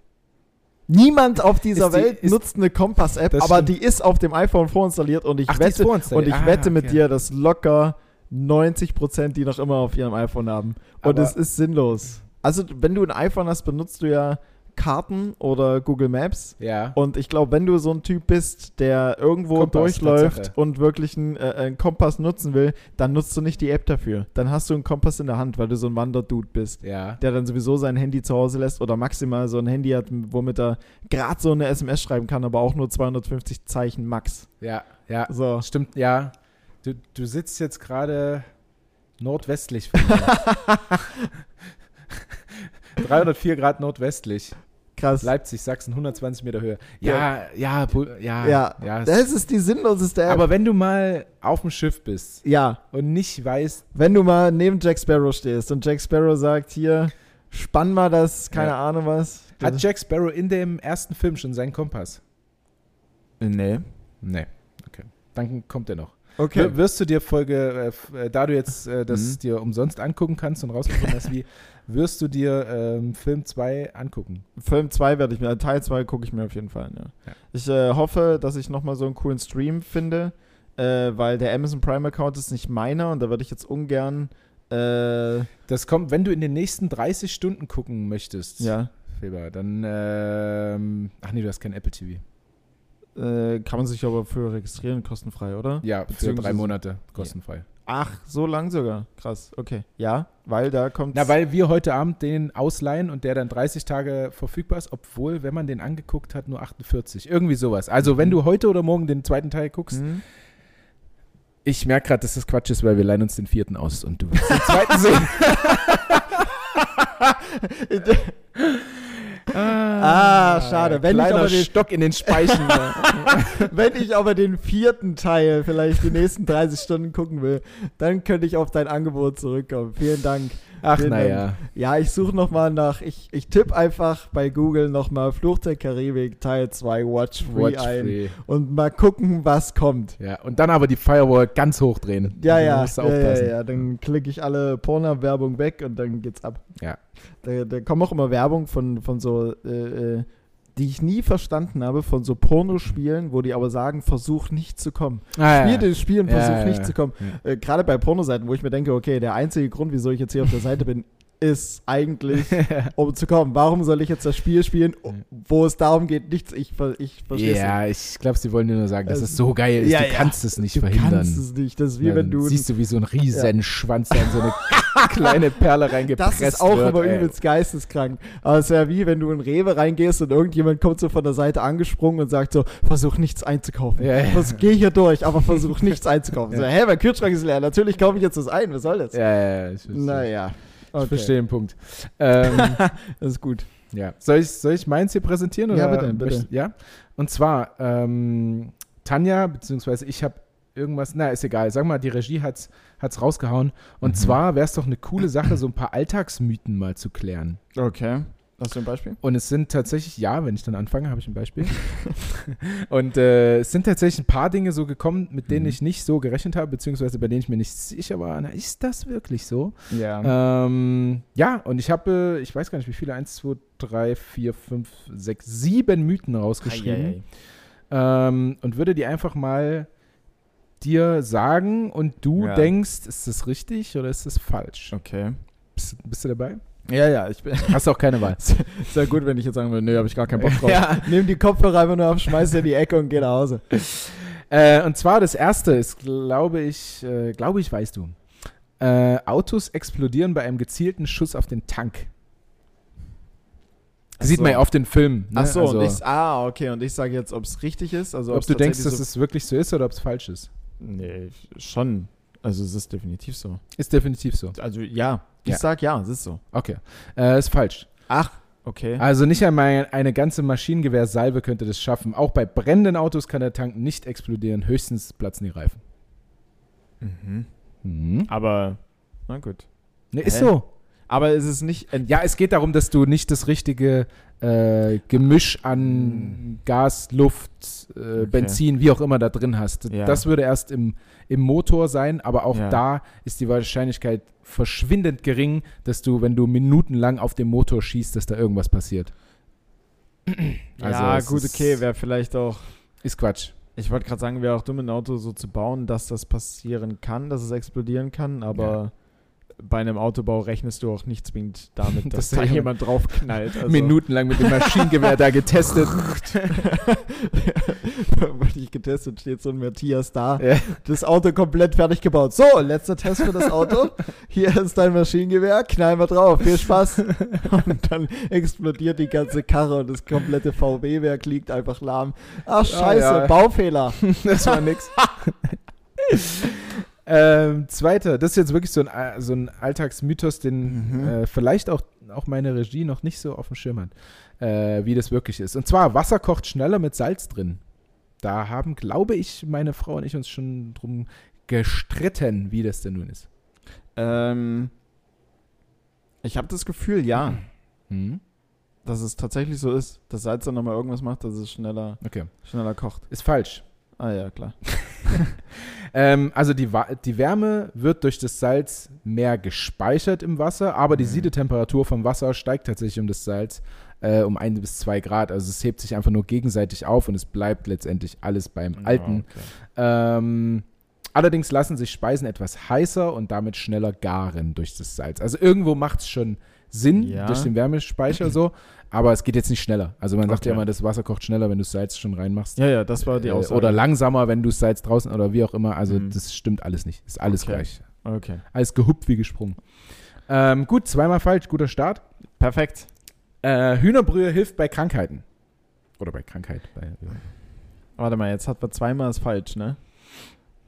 Niemand auf dieser die- Welt ist- nutzt eine Kompass-App, aber stimmt. die ist auf dem iPhone vorinstalliert und ich Ach, wette, und ich Ah, wette mit okay. dir, dass locker 90% die noch immer auf ihrem iPhone haben. Und Aber- es ist sinnlos. Also, wenn du ein iPhone hast, benutzt du ja Karten oder Google Maps. Ja. Und ich glaube, wenn du so ein Typ bist, der irgendwo Kompass, durchläuft Tatsache. und wirklich einen, äh, einen Kompass nutzen will, dann nutzt du nicht die App dafür. Dann hast du einen Kompass in der Hand, weil du so ein Wanderdude bist Ja. der dann sowieso sein Handy zu Hause lässt oder maximal so ein Handy hat, womit er gerade so eine SMS schreiben kann, aber auch nur 250 Zeichen max. Ja. Ja. So. Stimmt, ja. Du, du sitzt jetzt gerade nordwestlich von mir. 304 Grad nordwestlich. Krass. Leipzig, Sachsen, 120 Meter Höhe. Ja, ja, ja. ja, ja. das ist die sinnloseste App. aber wenn du mal auf dem Schiff bist ja, und nicht weißt, wenn du mal neben Jack Sparrow stehst und Jack Sparrow sagt, hier, spann mal das, keine Ja. Ahnung was. hat Jack Sparrow in dem ersten Film schon seinen Kompass? Nee. Nee. Okay. Dann kommt er noch. Okay. Wirst du dir Folge, äh, äh, da du jetzt äh, das Mhm. dir umsonst angucken kannst und rausgefunden hast, wie, wirst du dir ähm, Film 2 angucken? Film 2 werde ich mir, Teil 2 gucke ich mir auf jeden Fall an, ja. Ja. Ich äh, hoffe, dass ich nochmal so einen coolen Stream finde, äh, weil der Amazon Prime Account ist nicht meiner und da würde ich jetzt ungern, äh, Das kommt, wenn du in den nächsten 30 Stunden gucken möchtest, ja, Feber, dann, ähm, ach nee, du hast kein Apple TV. Äh, kann man sich aber für registrieren, kostenfrei, oder? Ja, für drei Monate kostenfrei. Ach, so lang sogar. Krass, okay. Ja, weil da kommt. Na, weil wir heute Abend den ausleihen und der dann 30 Tage verfügbar ist, obwohl, wenn man den angeguckt hat, nur 48. Irgendwie sowas. Also, wenn Mhm. du heute oder morgen den zweiten Teil guckst, Hm? ich merke gerade, dass das Quatsch ist, weil wir leihen uns den vierten aus und du willst den zweiten sehen. Ah, schade. Wenn ich aber den- Stock in den Speichen. Wenn ich aber den vierten Teil vielleicht die nächsten 30 Stunden gucken will, dann könnte ich auf dein Angebot zurückkommen. Vielen Dank. Ach, naja. Ja, ich suche nochmal nach, ich, ich tippe einfach bei Google nochmal Fluch der Karibik Teil 2 Watch Free Watch ein free. und mal gucken, was kommt. Ja, und dann aber die Firewall ganz hochdrehen. Ja, ja, ja, ja, ja, dann klicke ich alle Porno-Werbung weg und dann geht's ab. Ja. Da, da kommen auch immer Werbung von, von so, äh, äh, die ich nie verstanden habe, von so Pornospielen, wo die aber sagen, versuch nicht zu kommen. Ah, Spiel ja. das Spiel und versuch ja, nicht ja. zu kommen. Äh, Gerade bei Pornoseiten, wo ich mir denke, okay, der einzige Grund, wieso ich jetzt hier auf der Seite bin, ist eigentlich, um zu kommen. Warum soll ich jetzt das Spiel spielen, wo es darum geht, nichts, ich, ich verstehe Ja, ich glaube, sie wollen dir nur sagen, dass Es- es so geil ist. Ja, du ja. kannst es nicht Du verhindern. kannst es nicht. Das ist wie Ja, wenn du. siehst du, wie so ein riesen Schwanz da in so eine kleine Perle reingepresst das ist auch wird. immer ey. übelst geisteskrank. Aber es wäre wie, wenn du in Rewe reingehst und irgendjemand kommt so von der Seite angesprungen und sagt so, versuch nichts einzukaufen. Ja, ja. Vers- Geh hier durch, aber versuch nichts einzukaufen. So, hä, mein Kühlschrank ist leer. Natürlich kaufe ich jetzt das ein. Was soll das? Ja, ja, ja. Ich verstehe. Naja. Ich verstehe den Punkt. Ähm, Das ist gut. ja. Soll ich, soll ich meins hier präsentieren? Ja, Oder bitte, bitte. möcht- ja. Und zwar, ähm, Tanja, beziehungsweise ich habe irgendwas, na, ist egal. Sag mal, die Regie hat's, hat's rausgehauen. Und Mhm. zwar wäre es doch eine coole Sache, so ein paar Alltagsmythen mal zu klären. Okay. Hast du ein Beispiel? Und es sind tatsächlich, ja, wenn ich dann anfange, habe ich ein Beispiel. und äh, es sind tatsächlich ein paar Dinge so gekommen, mit denen Mhm. ich nicht so gerechnet habe, beziehungsweise bei denen ich mir nicht sicher war, na, ist das wirklich so? Ja. Ähm, ja, und ich habe, äh, ich weiß gar nicht, wie viele, 1, 2, 3, 4, 5, 6, 7 Mythen rausgeschrieben. Ähm, und würde die einfach mal dir sagen und du Ja. denkst, ist das richtig oder ist das falsch? Okay. Bist, bist du dabei? Ja, ja, ich bin. Hast auch keine Wahl. Ist ja gut, wenn ich jetzt sagen würde, nö, habe ich gar keinen Bock drauf. Ja. Nimm die Kopfhörer einfach nur auf, schmeiß in die Ecke und geh nach Hause. Äh, und zwar das erste ist, glaube ich, äh, glaube ich, weißt du. Äh, Autos explodieren bei einem gezielten Schuss auf den Tank. Ach Sieht so. man ja oft in Filmen. Ne? Ach so, also, und ich, ah, okay, und ich sage jetzt, ob es richtig ist. Also ob du denkst, dass so, es wirklich so ist oder ob es falsch ist. Nee, schon. Also es ist definitiv so. Ist definitiv so. Also ja, ich Ja. sag ja, es ist so. Okay. Äh, ist falsch. Ach, okay. Also nicht einmal eine ganze Maschinengewehrsalve könnte das schaffen. Auch bei brennenden Autos kann der Tank nicht explodieren. Höchstens platzen die Reifen. Mhm. Mhm. Aber, na gut. Ne, ist so. Aber es ist nicht. ent- Ja, es geht darum, dass du nicht das richtige äh, Gemisch an Gas, Luft, äh, Benzin, wie auch immer da drin hast. Ja. Das würde erst im, im Motor sein, aber auch Ja. da ist die Wahrscheinlichkeit verschwindend gering, dass du, wenn du minutenlang auf dem Motor schießt, dass da irgendwas passiert. Also ja, gut, okay, wäre vielleicht auch. Ist Quatsch. Ich wollte gerade sagen, wäre auch dumm, ein Auto so zu bauen, dass das passieren kann, dass es explodieren kann, aber bei einem Autobau rechnest du auch nicht zwingend damit, dass Dass da jemand draufknallt. Also, Minutenlang mit dem Maschinengewehr da getestet. Wurde ich getestet, steht so ein Matthias da. Ja. Das Auto komplett fertig gebaut. So, letzter Test für das Auto. Hier ist dein Maschinengewehr, knallen wir drauf. Viel Spaß. Und dann explodiert die ganze Karre und das komplette VW-Werk liegt einfach lahm. Ach, scheiße, ja. Baufehler. Das war nix. Ähm, zweiter, das ist jetzt wirklich so ein, so ein Alltagsmythos, den Mhm. äh, vielleicht auch, auch meine Regie noch nicht so auf dem Schirm hat, äh, wie das wirklich ist. Und zwar, Wasser kocht schneller mit Salz drin. Da haben, glaube ich, meine Frau und ich uns schon drum gestritten, wie das denn nun ist. Ähm, ich habe das Gefühl, ja, Hm? dass es tatsächlich so ist, dass Salz dann nochmal irgendwas macht, dass es schneller, Okay, schneller kocht. ist falsch. Ah ja, klar. Ähm, also die, die Wärme wird durch das Salz mehr gespeichert im Wasser, aber die Mhm. Siedetemperatur vom Wasser steigt tatsächlich um das Salz äh, um ein bis zwei Grad. Also es hebt sich einfach nur gegenseitig auf und es bleibt letztendlich alles beim Alten. Okay. Ähm, allerdings lassen sich Speisen etwas heißer und damit schneller garen durch das Salz. Also irgendwo macht es schon Sinn Ja. durch den Wärmespeicher so, aber es geht jetzt nicht schneller. Also man sagt ja Okay. immer, das Wasser kocht schneller, wenn du Salz schon reinmachst. Ja, ja, das war die Äh, Aussage. Oder langsamer, wenn du Salz draußen oder wie auch immer. Also Mhm. das stimmt alles nicht. Ist alles Okay. gleich. Okay. Alles gehuppt wie gesprungen. Ähm, gut, zweimal falsch, guter Start. Perfekt. Äh, Hühnerbrühe hilft bei Krankheiten. Oder bei Krankheit. Bei, ja. Warte mal, jetzt hat man zweimal das falsch, ne?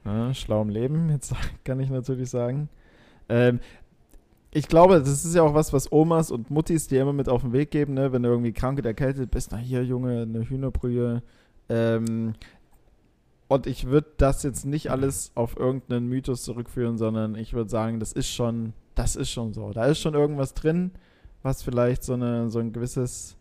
Ja, schlau im Leben, jetzt kann ich natürlich sagen. Ähm, ich glaube, das ist ja auch was, was Omas und Muttis dir immer mit auf den Weg geben, ne? Wenn du irgendwie krank und erkältet bist, na hier, Junge, eine Hühnerbrühe. Ähm, und ich würde das jetzt nicht alles auf irgendeinen Mythos zurückführen, sondern ich würde sagen, das ist schon, das ist schon so. Da ist schon irgendwas drin, was vielleicht so, eine, so ein gewisses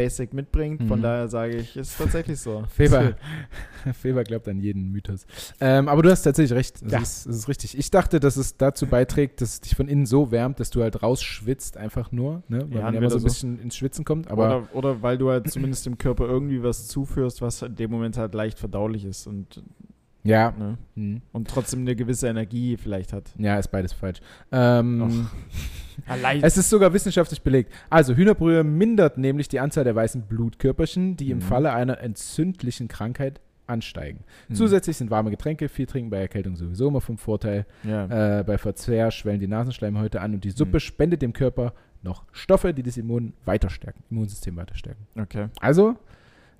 Basic mitbringt. Von Mhm. daher sage ich, ist tatsächlich so. Feber, Feber glaubt an jeden Mythos. Ähm, aber du hast tatsächlich recht. Das, Ja. ist, das ist richtig. Ich dachte, dass es dazu beiträgt, dass es dich von innen so wärmt, dass du halt rausschwitzt einfach nur. Ne? Weil Ja, man ja immer so ein so. bisschen ins Schwitzen kommt. Aber oder, oder weil du halt zumindest dem Körper irgendwie was zuführst, was in dem Moment halt leicht verdaulich ist und, ja. ne, Hm. und trotzdem eine gewisse Energie vielleicht hat. Ja, ist beides falsch. Ähm, Allein. Es ist sogar wissenschaftlich belegt. Also Hühnerbrühe mindert nämlich die Anzahl der weißen Blutkörperchen, die im Mhm. Falle einer entzündlichen Krankheit ansteigen. Hm. Zusätzlich sind warme Getränke, viel trinken bei Erkältung sowieso immer vom Vorteil. Ja. Äh, bei Verzehr schwellen die Nasenschleimhäute an und die Suppe Mhm. spendet dem Körper noch Stoffe, die das Immun weiter stärken, Immunsystem weiter stärken. okay. Also,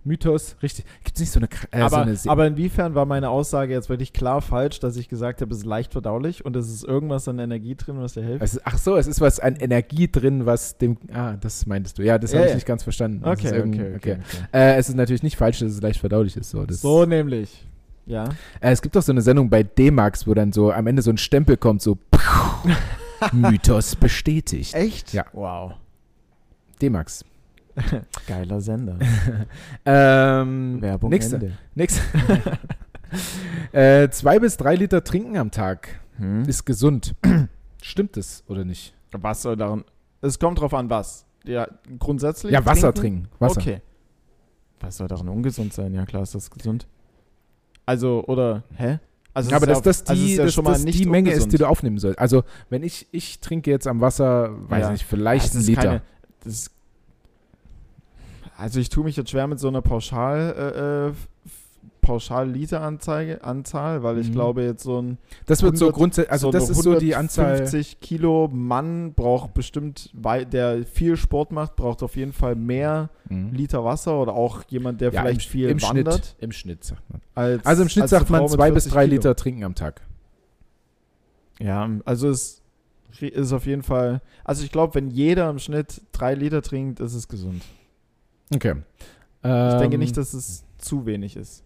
Mythos, richtig. Gibt es nicht so eine, äh, so aber, eine Se- aber inwiefern war meine Aussage jetzt wirklich klar falsch, dass ich gesagt habe, es ist leicht verdaulich und es ist irgendwas an Energie drin, was dir hilft? ist, ach so, es ist was an Energie drin, was dem. Ah, das meintest du. Ja, das Ja, habe ich nicht ganz verstanden. Okay, okay, okay, okay. Äh, es ist natürlich nicht falsch, dass es leicht verdaulich ist. So, So nämlich. Ja. Äh, es gibt auch so eine Sendung bei D-Max, wo dann so am Ende so ein Stempel kommt, so Mythos bestätigt. Echt? Ja. Wow. D-Max. Geiler Sender. Ähm, Werbung nächste. Ende. Nächste. äh, zwei bis drei Liter trinken am Tag Hm? ist gesund. Stimmt es oder nicht? Was soll daran? Es kommt drauf an, was. Ja, grundsätzlich. Ja, Wasser trinken. Wasser. Okay. Was soll daran ungesund sein? Ja, klar ist das gesund. Also, oder, hä? Also Ja, aber es dass ist das ja- also es die, ist ja dass schon mal das nicht die Menge ist, die ungesund. du aufnehmen sollst. Also, wenn ich, ich trinke jetzt am Wasser, weiß Ja. nicht, vielleicht Das einen Liter. keine- das ist, also ich tue mich jetzt schwer mit so einer Pauschal, äh, äh, Pauschal-Liter-Anzeige, Anzahl, weil ich Mhm. glaube jetzt so ein das wird so 100 grundsätzlich, also so das ist so die Anzahl. 150 Kilo Mann braucht bestimmt, der viel Sport macht, braucht auf jeden Fall mehr Mhm. Liter Wasser oder auch jemand, der Ja, vielleicht im, viel im wandert. Schnitt, im Schnitt sagt man. Als, Also im Schnitt sagt man zwei bis 40 drei Kilo. Liter trinken am Tag. Ja, also es ist auf jeden Fall, also ich glaube, wenn jeder im Schnitt drei Liter trinkt, ist es gesund. Okay. Ich denke Ähm, nicht, dass es zu wenig ist.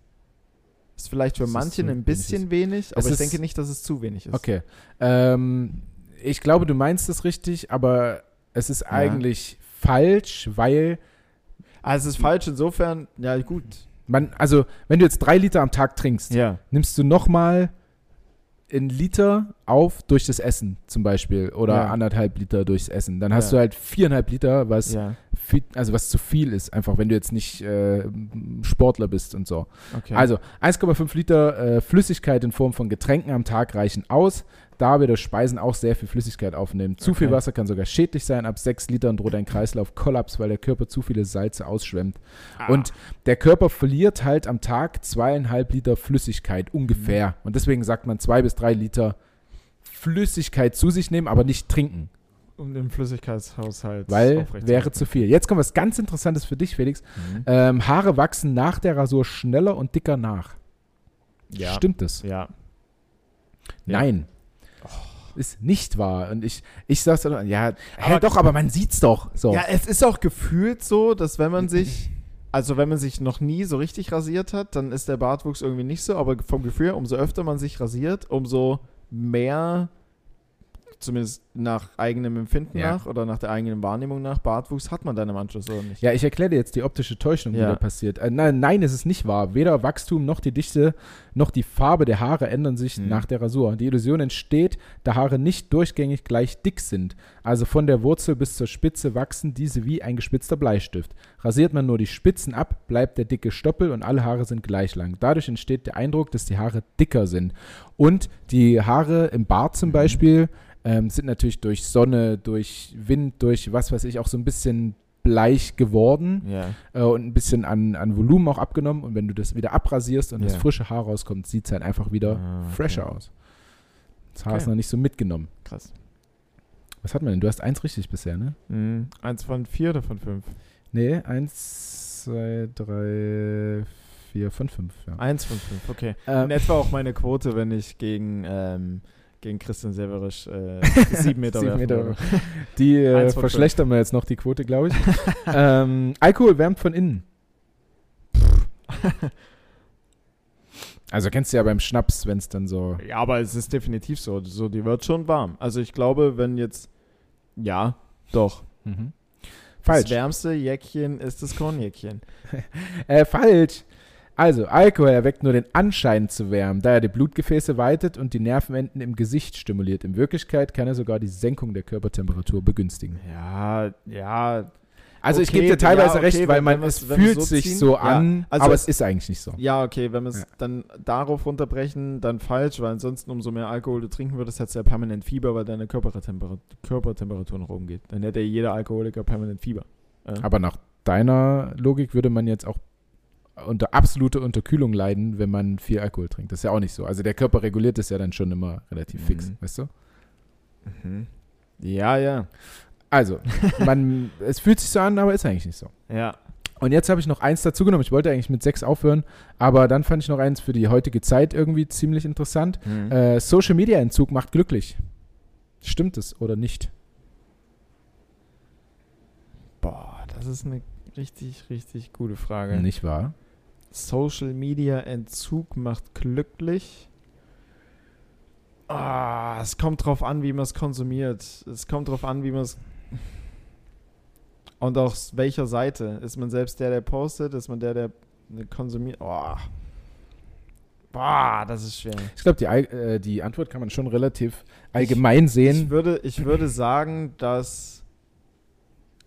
Ist vielleicht für Dass es manche zu ein bisschen wenig, aber ich denke nicht, dass es zu wenig ist. Okay. Ähm, ich glaube, du meinst es richtig, aber es ist eigentlich falsch, weil Also es ist falsch insofern, ja gut. man, also wenn du jetzt drei Liter am Tag trinkst, Ja. nimmst du nochmal einen Liter auf durch das Essen zum Beispiel oder Ja. anderthalb Liter durchs Essen. Dann hast Ja. du halt viereinhalb Liter, was Ja, viel, also was zu viel ist, einfach wenn du jetzt nicht äh, Sportler bist und so. okay. Also 1,5 Liter äh, Flüssigkeit in Form von Getränken am Tag reichen aus, da wir durch Speisen auch sehr viel Flüssigkeit aufnehmen. Zu viel Okay. Wasser kann sogar schädlich sein. Ab 6 Litern droht ein Kreislauf Kollaps, weil der Körper zu viele Salze ausschwemmt. Ah. Und der Körper verliert halt am Tag zweieinhalb Liter Flüssigkeit ungefähr. Mhm. Und deswegen sagt man zwei bis drei Liter Flüssigkeit zu sich nehmen, aber nicht trinken, um den Flüssigkeitshaushalt weil wäre zu viel. Jetzt kommt was ganz Interessantes für dich, Felix. Mhm. Ähm, Haare wachsen nach der Rasur schneller und dicker nach. Ja. Stimmt das? Ja. Ja. Nein. Ist nicht wahr. Und ich, ich sag's dann, ja, Aber- doch, aber man sieht's doch. So. Ja, es ist auch gefühlt so, dass wenn man sich, also wenn man sich noch nie so richtig rasiert hat, dann ist der Bartwuchs irgendwie nicht so, aber vom Gefühl, her, umso öfter man sich rasiert, umso mehr, zumindest nach eigenem Empfinden Ja. nach oder nach der eigenen Wahrnehmung nach, Bartwuchs hat man dann im Anschluss oder nicht. Ja, ich erkläre dir jetzt die optische Täuschung, die Ja. da passiert. Äh, nein, nein, es ist nicht wahr. Weder Wachstum noch die Dichte noch die Farbe der Haare ändern sich Hm. nach der Rasur. Die Illusion entsteht, da Haare nicht durchgängig gleich dick sind. Also von der Wurzel bis zur Spitze wachsen diese wie ein gespitzter Bleistift. Rasiert man nur die Spitzen ab, bleibt der dicke Stoppel und alle Haare sind gleich lang. Dadurch entsteht der Eindruck, dass die Haare dicker sind. Und die Haare im Bart zum Mhm. Beispiel ähm, sind natürlich durch Sonne, durch Wind, durch was weiß ich auch so ein bisschen bleich geworden Ja. äh, und ein bisschen an, an Volumen auch abgenommen. Und wenn du das wieder abrasierst und das Ja. frische Haar rauskommt, sieht es halt einfach wieder Ah, okay. fresher aus. Das Haar ist Okay. noch nicht so mitgenommen. Krass. Was hat man denn? Du hast eins richtig bisher, ne? Mhm. Eins von vier oder von fünf? Nee, eins, zwei, drei, vier, fünf, fünf. Ja. Eins von fünf, okay. Ähm, In etwa auch meine Quote, wenn ich gegen, ähm, gegen Christian Severisch äh, sieben Meter Sieben Meter. Die äh, verschlechtern wir jetzt noch die Quote, glaube ich. ähm, Alkohol wärmt von innen. Also kennst du ja beim Schnaps, wenn es dann so. Ja, aber es ist definitiv so. So, die wird schon warm. Also ich glaube, wenn jetzt. Ja, doch. Mhm. Das Falsch. wärmste Jäckchen ist das Kornjäckchen. Äh, falsch. Also, Alkohol erweckt nur den Anschein zu wärmen, da er die Blutgefäße weitet und die Nervenenden im Gesicht stimuliert. In Wirklichkeit kann er sogar die Senkung der Körpertemperatur begünstigen. Ja, ja. Also ich Okay, gebe dir teilweise ja, okay, recht, weil man es fühlt so sich ziehen. so Ja, an, also aber es- ist eigentlich nicht so. Ja, okay, wenn wir es Ja. dann darauf runterbrechen, dann falsch, weil ansonsten umso mehr Alkohol du trinken würdest, hättest du ja permanent Fieber, weil deine Körpertemperatur, Körpertemperatur nach oben geht. Dann hätte ja jeder Alkoholiker permanent Fieber. Ja? Aber nach deiner Logik würde man jetzt auch unter absolute Unterkühlung leiden, wenn man viel Alkohol trinkt. Das ist ja auch nicht so. Also der Körper reguliert das ja dann schon immer relativ fix, Mhm. weißt du? Mhm. Ja, ja. Also, man, es fühlt sich so an, aber ist eigentlich nicht so. Ja. Und jetzt habe ich noch eins dazu genommen. Ich wollte eigentlich mit sechs aufhören, aber dann fand ich noch eins für die heutige Zeit irgendwie ziemlich interessant. Mhm. Äh, Social Media Entzug macht glücklich. Stimmt es oder nicht? Boah, das ist eine richtig, richtig gute Frage. Nicht wahr? Social Media Entzug macht glücklich. Ah, es kommt drauf an, wie man es konsumiert. Es kommt drauf an, wie man es. Und aus welcher Seite? Ist man selbst der, der postet? Ist man der, der konsumiert? Oh. Boah, das ist schwer. Ich glaube, die, äh, die Antwort kann man schon relativ allgemein sehen. Ich würde, ich würde sagen, dass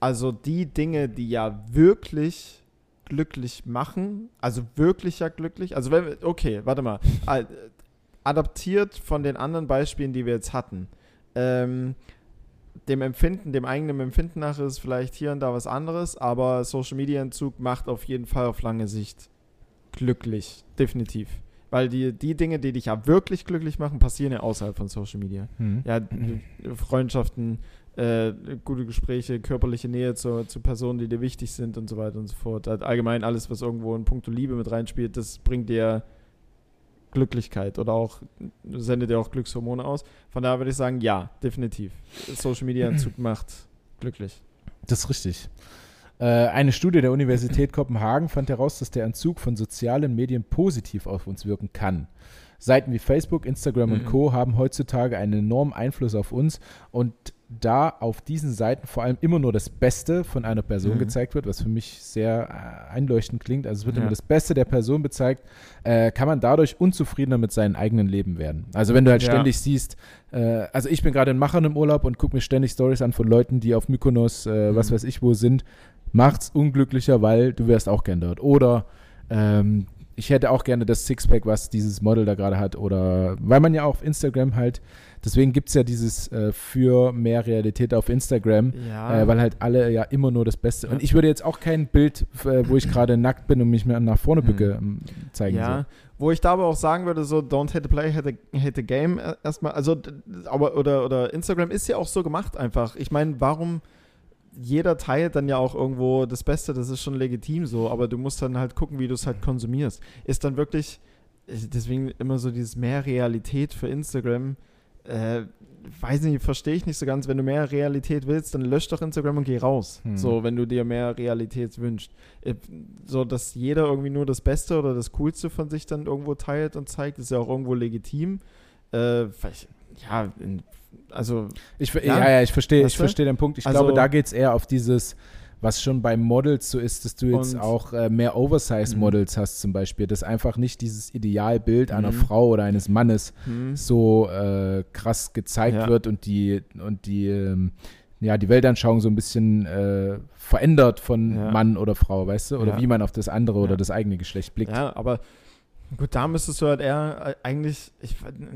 also die Dinge, die ja wirklich glücklich machen, also wirklich ja glücklich, also wenn wir, okay, warte mal, Al- adaptiert von den anderen Beispielen, die wir jetzt hatten. Ähm, dem Empfinden, dem eigenen Empfinden nach ist vielleicht hier und da was anderes, aber Social Media Entzug macht auf jeden Fall auf lange Sicht glücklich, definitiv. Weil die, die Dinge, die dich ja wirklich glücklich machen, passieren ja außerhalb von Social Media. Hm. Ja, Freundschaften, äh, gute Gespräche, körperliche Nähe zu, zu Personen, die dir wichtig sind und so weiter und so fort. Halt allgemein alles, was irgendwo in puncto Liebe mit reinspielt, das bringt dir Glücklichkeit oder auch sendet dir auch Glückshormone aus. Von daher würde ich sagen, ja, definitiv. Social Media Entzug macht glücklich. Das ist richtig. Äh, eine Studie der Universität Kopenhagen fand heraus, dass der Entzug von sozialen Medien positiv auf uns wirken kann. Seiten wie Facebook, Instagram und Mhm. Co. haben heutzutage einen enormen Einfluss auf uns und da auf diesen Seiten vor allem immer nur das Beste von einer Person Mhm. gezeigt wird, was für mich sehr äh, einleuchtend klingt, also es wird Ja. immer das Beste der Person gezeigt, äh, kann man dadurch unzufriedener mit seinem eigenen Leben werden. Also wenn du halt Ja. ständig siehst, äh, also ich bin gerade in Machern im Urlaub und gucke mir ständig Stories an von Leuten, die auf Mykonos, äh, was Mhm. weiß ich wo sind, macht's unglücklicher, weil du wärst auch gern dort. Oder ähm, ich hätte auch gerne das Sixpack, was dieses Model da gerade hat. Oder weil man ja auch auf Instagram halt, deswegen gibt es ja dieses äh, für mehr Realität auf Instagram, Ja. äh, weil halt alle ja immer nur das Beste. Und ich würde jetzt auch kein Bild, äh, wo ich gerade nackt bin und mich mehr nach vorne Mhm. bücke, ähm, zeigen. Ja, wo ich da aber auch sagen würde, so don't hate the play, hate the, hate the game äh, erstmal. Also, aber oder, oder Instagram ist ja auch so gemacht einfach. Ich meine, warum jeder teilt dann ja auch irgendwo das Beste, das ist schon legitim so, aber du musst dann halt gucken, wie du es halt konsumierst. Ist dann wirklich, äh, deswegen immer so dieses mehr Realität für Instagram, äh, weiß nicht, verstehe ich nicht so ganz. Wenn du mehr Realität willst, dann lösch doch Instagram und geh raus. Hm. So, wenn du dir mehr Realität wünschst. Äh, So, dass jeder irgendwie nur das Beste oder das Coolste von sich dann irgendwo teilt und zeigt, ist ja auch irgendwo legitim. Äh, ja, in, also, Ich, Ja. ja, ja, ich verstehe ich verstehe den Punkt. Ich Also- glaube, da geht es eher auf dieses, was schon bei Models so ist, dass du jetzt auch äh, mehr Oversize-Models hast zum Beispiel, dass einfach nicht dieses Idealbild einer Mhm. Frau oder eines Mannes hm, so äh, krass gezeigt Ja. wird und die und die ähm, ja die Weltanschauung so ein bisschen äh, verändert von Ja. Mann oder Frau, weißt du, oder Ja. wie man auf das andere oder Ja. das eigene Geschlecht blickt. ja, aber gut, da müsstest du halt eher äh, eigentlich, ich,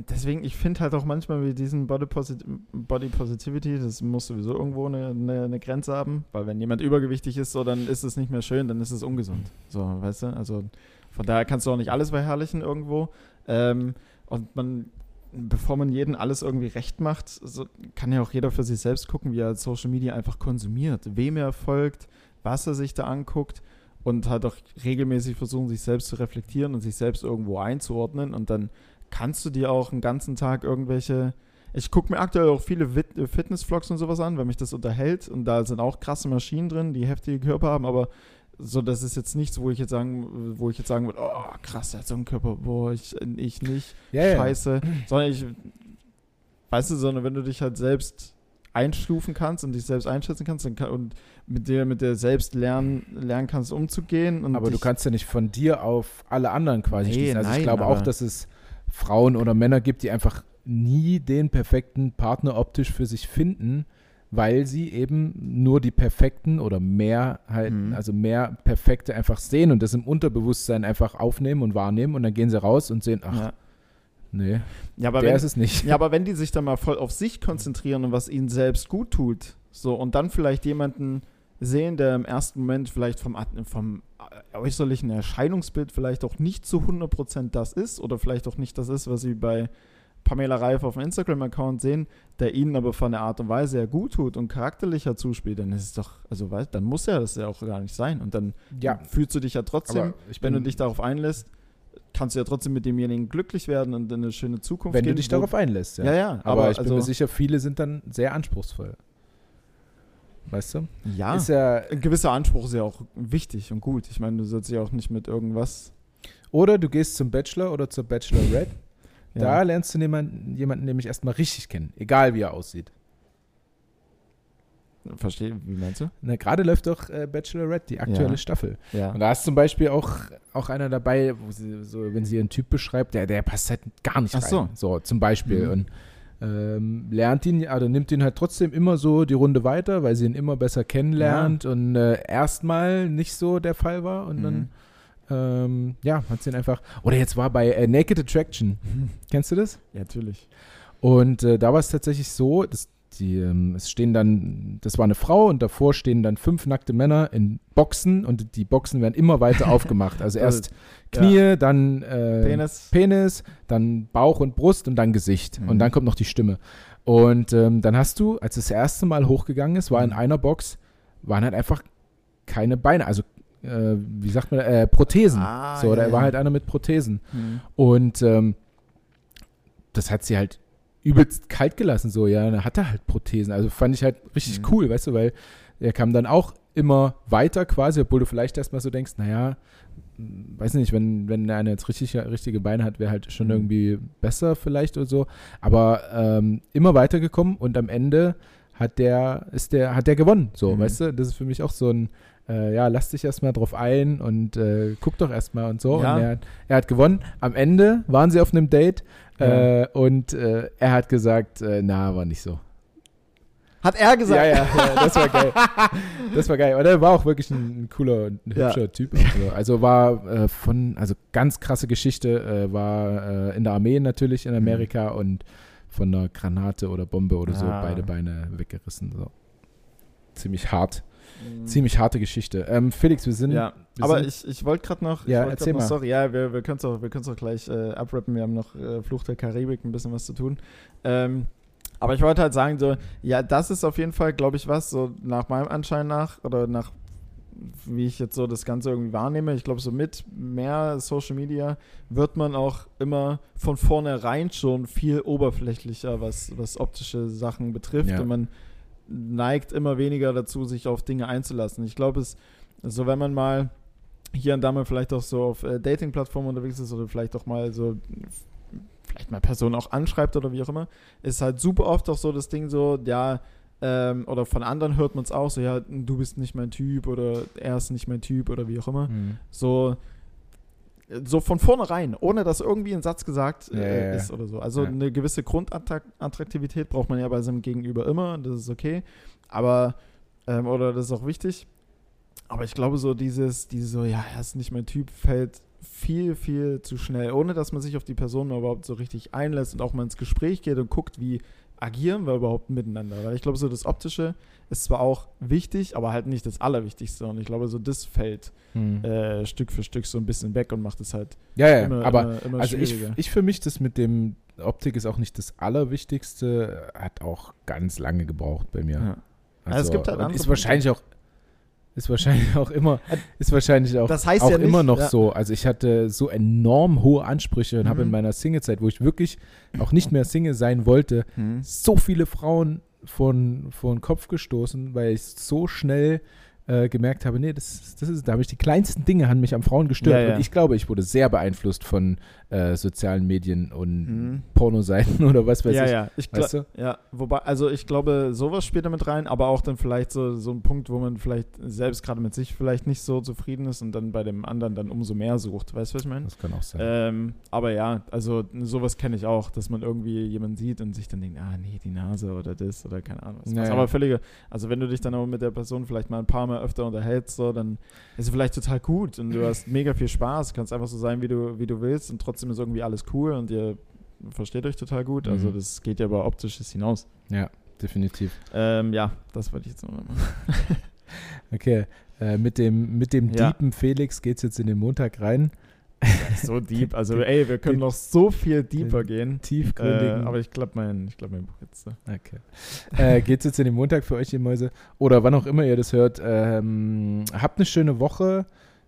deswegen, ich finde halt auch manchmal wie diesen Body, Posit Body Positivity, das muss sowieso irgendwo eine, eine, eine Grenze haben, weil wenn jemand übergewichtig ist, so, dann ist es nicht mehr schön, dann ist es ungesund. So, weißt du, also von daher kannst du auch nicht alles verherrlichen irgendwo. Ähm, und man, bevor man jeden alles irgendwie recht macht, so, kann ja auch jeder für sich selbst gucken, wie er Social Media einfach konsumiert, wem er folgt, was er sich da anguckt und halt auch regelmäßig versuchen, sich selbst zu reflektieren und sich selbst irgendwo einzuordnen. Und dann kannst du dir auch einen ganzen Tag irgendwelche ich gucke mir aktuell auch viele äh, Fitness-Vlogs und sowas an, weil mich das unterhält. Und da sind auch krasse Maschinen drin, die heftige Körper haben, aber so, das ist jetzt nichts, wo ich jetzt sagen, wo ich jetzt sagen würde, oh krass, der hat so einen Körper, boah, ich, ich nicht, ja. scheiße, sondern ich, weißt du, sondern wenn du dich halt selbst einstufen kannst und dich selbst einschätzen kannst kann, und mit dir, mit dir selbst lernen, lernen kannst, umzugehen. Und Aber du kannst ja nicht von dir auf alle anderen quasi Nee, schließen. Also nein, ich glaube auch, dass es Frauen oder Männer gibt, die einfach nie den perfekten Partner optisch für sich finden, weil sie eben nur die perfekten oder mehr halt, Mhm. also mehr perfekte einfach sehen und das im Unterbewusstsein einfach aufnehmen und wahrnehmen und dann gehen sie raus und sehen, ach, ja. Nee, Ja, aber der wenn, ist es nicht. Ja, aber wenn die sich dann mal voll auf sich konzentrieren und was ihnen selbst gut tut, so und dann vielleicht jemanden sehen, der im ersten Moment vielleicht vom, vom äußerlichen Erscheinungsbild vielleicht auch nicht zu 100% das ist oder vielleicht auch nicht das ist, was sie bei Pamela Reif auf dem Instagram-Account sehen, der ihnen aber von der Art und Weise her gut tut und charakterlicher zuspielt, dann ist es doch, also weißt, dann muss ja das ja auch gar nicht sein. Und dann Ja, fühlst du dich ja trotzdem, ich wenn du bin- dich darauf einlässt, kannst du ja trotzdem mit demjenigen glücklich werden und in eine schöne Zukunft wenn gehen. du dich darauf einlässt. Ja, ja, ja, aber, aber ich bin also- mir sicher, viele sind dann sehr anspruchsvoll. Weißt du? Ja, Ist ja, ein gewisser Anspruch ist ja auch wichtig und gut. Ich meine, du sollst ja auch nicht mit irgendwas. oder du gehst zum Bachelor oder zur Bachelorette Ja. Da lernst du jemanden, jemanden nämlich erstmal richtig kennen, egal wie er aussieht. Verstehe, wie meinst du? Na, Gerade läuft doch äh, Bachelorette, die aktuelle Ja. Staffel. Ja. Und da ist zum Beispiel auch, auch einer dabei, wo sie, so, wenn sie ihren Typ beschreibt, der, der passt halt gar nicht Ach rein. so. So, zum Beispiel. Mhm. Und ähm, lernt ihn, also nimmt ihn halt trotzdem immer so die Runde weiter, weil sie ihn immer besser kennenlernt und äh, erstmal nicht so der Fall war. Und dann Mhm. Ähm, ja, hat sie ihn einfach. Oder jetzt war bei äh, Naked Attraction. Kennst du das? Ja, natürlich. Und äh, da war es tatsächlich so, dass die, ähm, es stehen dann, das war eine Frau und davor stehen dann fünf nackte Männer in Boxen und die Boxen werden immer weiter aufgemacht. Also erst Knie, ja. dann äh, Penis. Penis, dann Bauch und Brust und dann Gesicht. Mhm. Und dann kommt noch die Stimme. Und ähm, dann hast du, als das erste Mal hochgegangen ist, war in mhm. einer Box, waren halt einfach keine Beine, also äh, wie sagt man, äh, Prothesen. Ah, so, ja, da war halt einer mit Prothesen. Mhm. Und ähm, das hat sie halt übelst kalt gelassen, so, ja, dann hat er halt Prothesen. Also fand ich halt richtig mhm. cool, weißt du, weil er kam dann auch immer weiter quasi, obwohl du vielleicht erstmal so denkst, naja, weiß nicht, wenn, wenn einer jetzt richtig, richtige Beine hat, wäre halt schon mhm. irgendwie besser vielleicht oder so. Aber ähm, immer weitergekommen und am Ende hat der, ist der, hat der gewonnen. So, mhm. weißt du, das ist für mich auch so ein, äh, ja, lass dich erstmal drauf ein und äh, guck doch erstmal und so. Ja. Und er, er, hat gewonnen. Am Ende waren sie auf einem Date ja. Äh, und äh, er hat gesagt, äh, na, war nicht so. Hat er gesagt? Ja, ja, ja, das war geil. Das war geil. Und er war auch wirklich ein, cooler und hübscher ja. Typ. Also, also war äh, von, also ganz krasse Geschichte, äh, war äh, in der Armee natürlich in Amerika mhm. und von einer Granate oder Bombe oder so ah. beide Beine weggerissen. So. Ziemlich hart. Mhm. Ziemlich harte Geschichte. Ähm, Felix, wir sind. Ja, wir aber sind, ich, ich wollte gerade noch. Ja, erzähl noch, mal. Sorry, ja, wir, wir können es auch, auch gleich äh, abrappen. Wir haben noch äh, Fluch der Karibik ein bisschen was zu tun. Ähm, aber ich wollte halt sagen, so, ja, das ist auf jeden Fall, glaube ich, was, so nach meinem Anschein nach oder nach wie ich jetzt so das Ganze irgendwie wahrnehme, ich glaube, so mit mehr Social Media wird man auch immer von vornherein schon viel oberflächlicher, was, was optische Sachen betrifft. Ja. Und man neigt immer weniger dazu, sich auf Dinge einzulassen. Ich glaube, es so, wenn man mal hier und da mal vielleicht auch so auf äh, Dating-Plattformen unterwegs ist oder vielleicht auch mal so vielleicht mal Personen auch anschreibt oder wie auch immer, ist halt super oft auch so das Ding so, ja, ähm, oder von anderen hört man es auch so, ja, du bist nicht mein Typ oder er ist nicht mein Typ oder wie auch immer. Mhm. So, so von vornherein, ohne dass irgendwie ein Satz gesagt äh, ist oder so. Also eine gewisse Grundattraktivität braucht man ja bei seinem Gegenüber immer, das ist okay. Aber, ähm, oder das ist auch wichtig. Aber ich glaube, so dieses, dieses so, ja, er ist nicht mein Typ, fällt viel, viel zu schnell, ohne dass man sich auf die Person überhaupt so richtig einlässt und auch mal ins Gespräch geht und guckt, wie agieren wir überhaupt miteinander? Weil ich glaube, so das Optische ist zwar auch wichtig, aber halt nicht das Allerwichtigste. Und ich glaube, so das fällt hm. äh, Stück für Stück so ein bisschen weg und macht es halt ja, ja, immer, aber immer, immer also ich, ich für mich, das mit dem Optik ist auch nicht das Allerwichtigste, hat auch ganz lange gebraucht bei mir. Ja. Also, also es gibt halt ist wahrscheinlich auch ist wahrscheinlich auch immer, ist wahrscheinlich auch, das heißt auch ja nicht, immer noch ja. so. Also ich hatte so enorm hohe Ansprüche und mhm. habe in meiner Single-Zeit, wo ich wirklich auch nicht mehr Single sein wollte, mhm. so viele Frauen von, vor den Kopf gestoßen, weil ich so schnell äh, gemerkt habe, nee, das, das ist, da habe ich die kleinsten Dinge an mich am Frauen gestört. Ja. Und ich glaube, ich wurde sehr beeinflusst von äh, sozialen Medien und mhm. Pornoseiten oder was weiß ja, ich. Ja, ich weißt du? ja. Wobei, also ich glaube, sowas spielt damit rein, aber auch dann vielleicht so, so ein Punkt, wo man vielleicht selbst gerade mit sich vielleicht nicht so zufrieden ist und dann bei dem anderen dann umso mehr sucht. Weißt du, was ich meine? Das kann auch sein. Ähm, aber ja, also sowas kenne ich auch, dass man irgendwie jemanden sieht und sich dann denkt, ah nee, die Nase oder das oder keine Ahnung. Was. Ja, aber völlige, also wenn du dich dann aber mit der Person vielleicht mal ein paar Mal öfter unterhältst, so, dann ist es vielleicht total gut und du hast mega viel Spaß, kannst einfach so sein, wie du, wie du willst und trotzdem trotzdem ist irgendwie alles cool und ihr versteht euch total gut. Also mhm. das geht ja über Optisches hinaus. Ja, definitiv. Ähm, ja, das wollte ich jetzt nochmal machen. okay, äh, mit dem, mit dem ja. Deepen Felix geht es jetzt in den Montag rein. so deep, also ey, wir können noch so viel deeper gehen. Tiefgründigen. Äh, aber ich glaube mein, glaub mein Buch jetzt. So. Okay. äh, geht's jetzt in den Montag für euch, ihr Mäuse? Oder wann auch immer ihr das hört. Ähm, habt eine schöne Woche.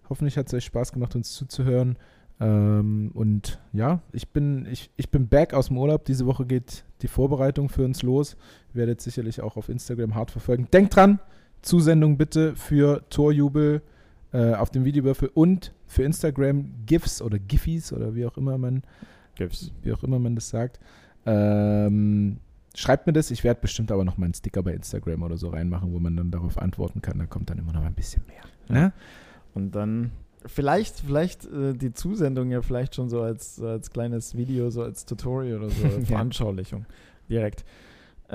Hoffentlich hat es euch Spaß gemacht, uns zuzuhören. Ähm, und ja, ich bin, ich, ich bin back aus dem Urlaub. Diese Woche geht die Vorbereitung für uns los. Ihr werdet sicherlich auch auf Instagram hart verfolgen. Denkt dran, Zusendung bitte für Torjubel äh, auf dem Videowürfel und für Instagram GIFs oder Giffies oder wie auch immer man GIFs. wie auch immer man das sagt. Ähm, schreibt mir das. Ich werde bestimmt aber noch mal einen Sticker bei Instagram oder so reinmachen, wo man dann darauf antworten kann. Da kommt dann immer noch ein bisschen mehr. Ja. Ne? Und dann Vielleicht, vielleicht äh, die Zusendung ja vielleicht schon so als, als kleines Video, so als Tutorial oder so, Veranschaulichung direkt.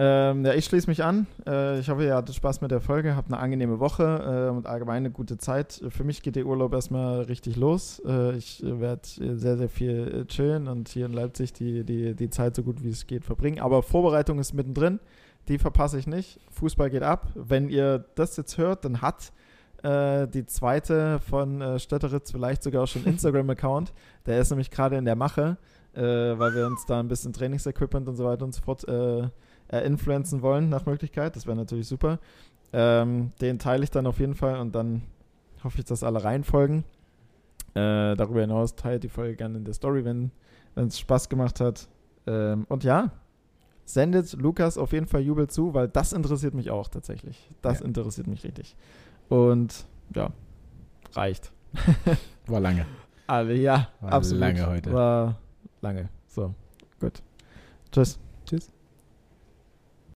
Ähm, ja, ich schließe mich an. Äh, ich hoffe, ihr hattet Spaß mit der Folge, habt eine angenehme Woche äh, und allgemein eine gute Zeit. Für mich geht der Urlaub erstmal richtig los. Äh, ich werde sehr, sehr viel äh, chillen und hier in Leipzig die, die, die Zeit so gut wie es geht verbringen. Aber Vorbereitung ist mittendrin. Die verpasse ich nicht. Fußball geht ab. Wenn ihr das jetzt hört, dann hat äh, die zweite von äh, Stötteritz vielleicht sogar auch schon Instagram-Account. Der ist nämlich gerade in der Mache, äh, weil wir uns da ein bisschen Trainingsequipment und so weiter und so fort äh, äh, influenzen wollen nach Möglichkeit. Das wäre natürlich super. Ähm, den teile ich dann auf jeden Fall und dann hoffe ich, dass alle reinfolgen. Äh, darüber hinaus teilt die Folge gerne in der Story, wenn es Spaß gemacht hat. Ähm, und ja, sendet Lukas auf jeden Fall Jubel zu, weil das interessiert mich auch tatsächlich. Das ja. interessiert mich richtig. Und ja, reicht. War lange. Alle, ja, War absolut. lange heute. War lange. So, gut. Tschüss. Tschüss.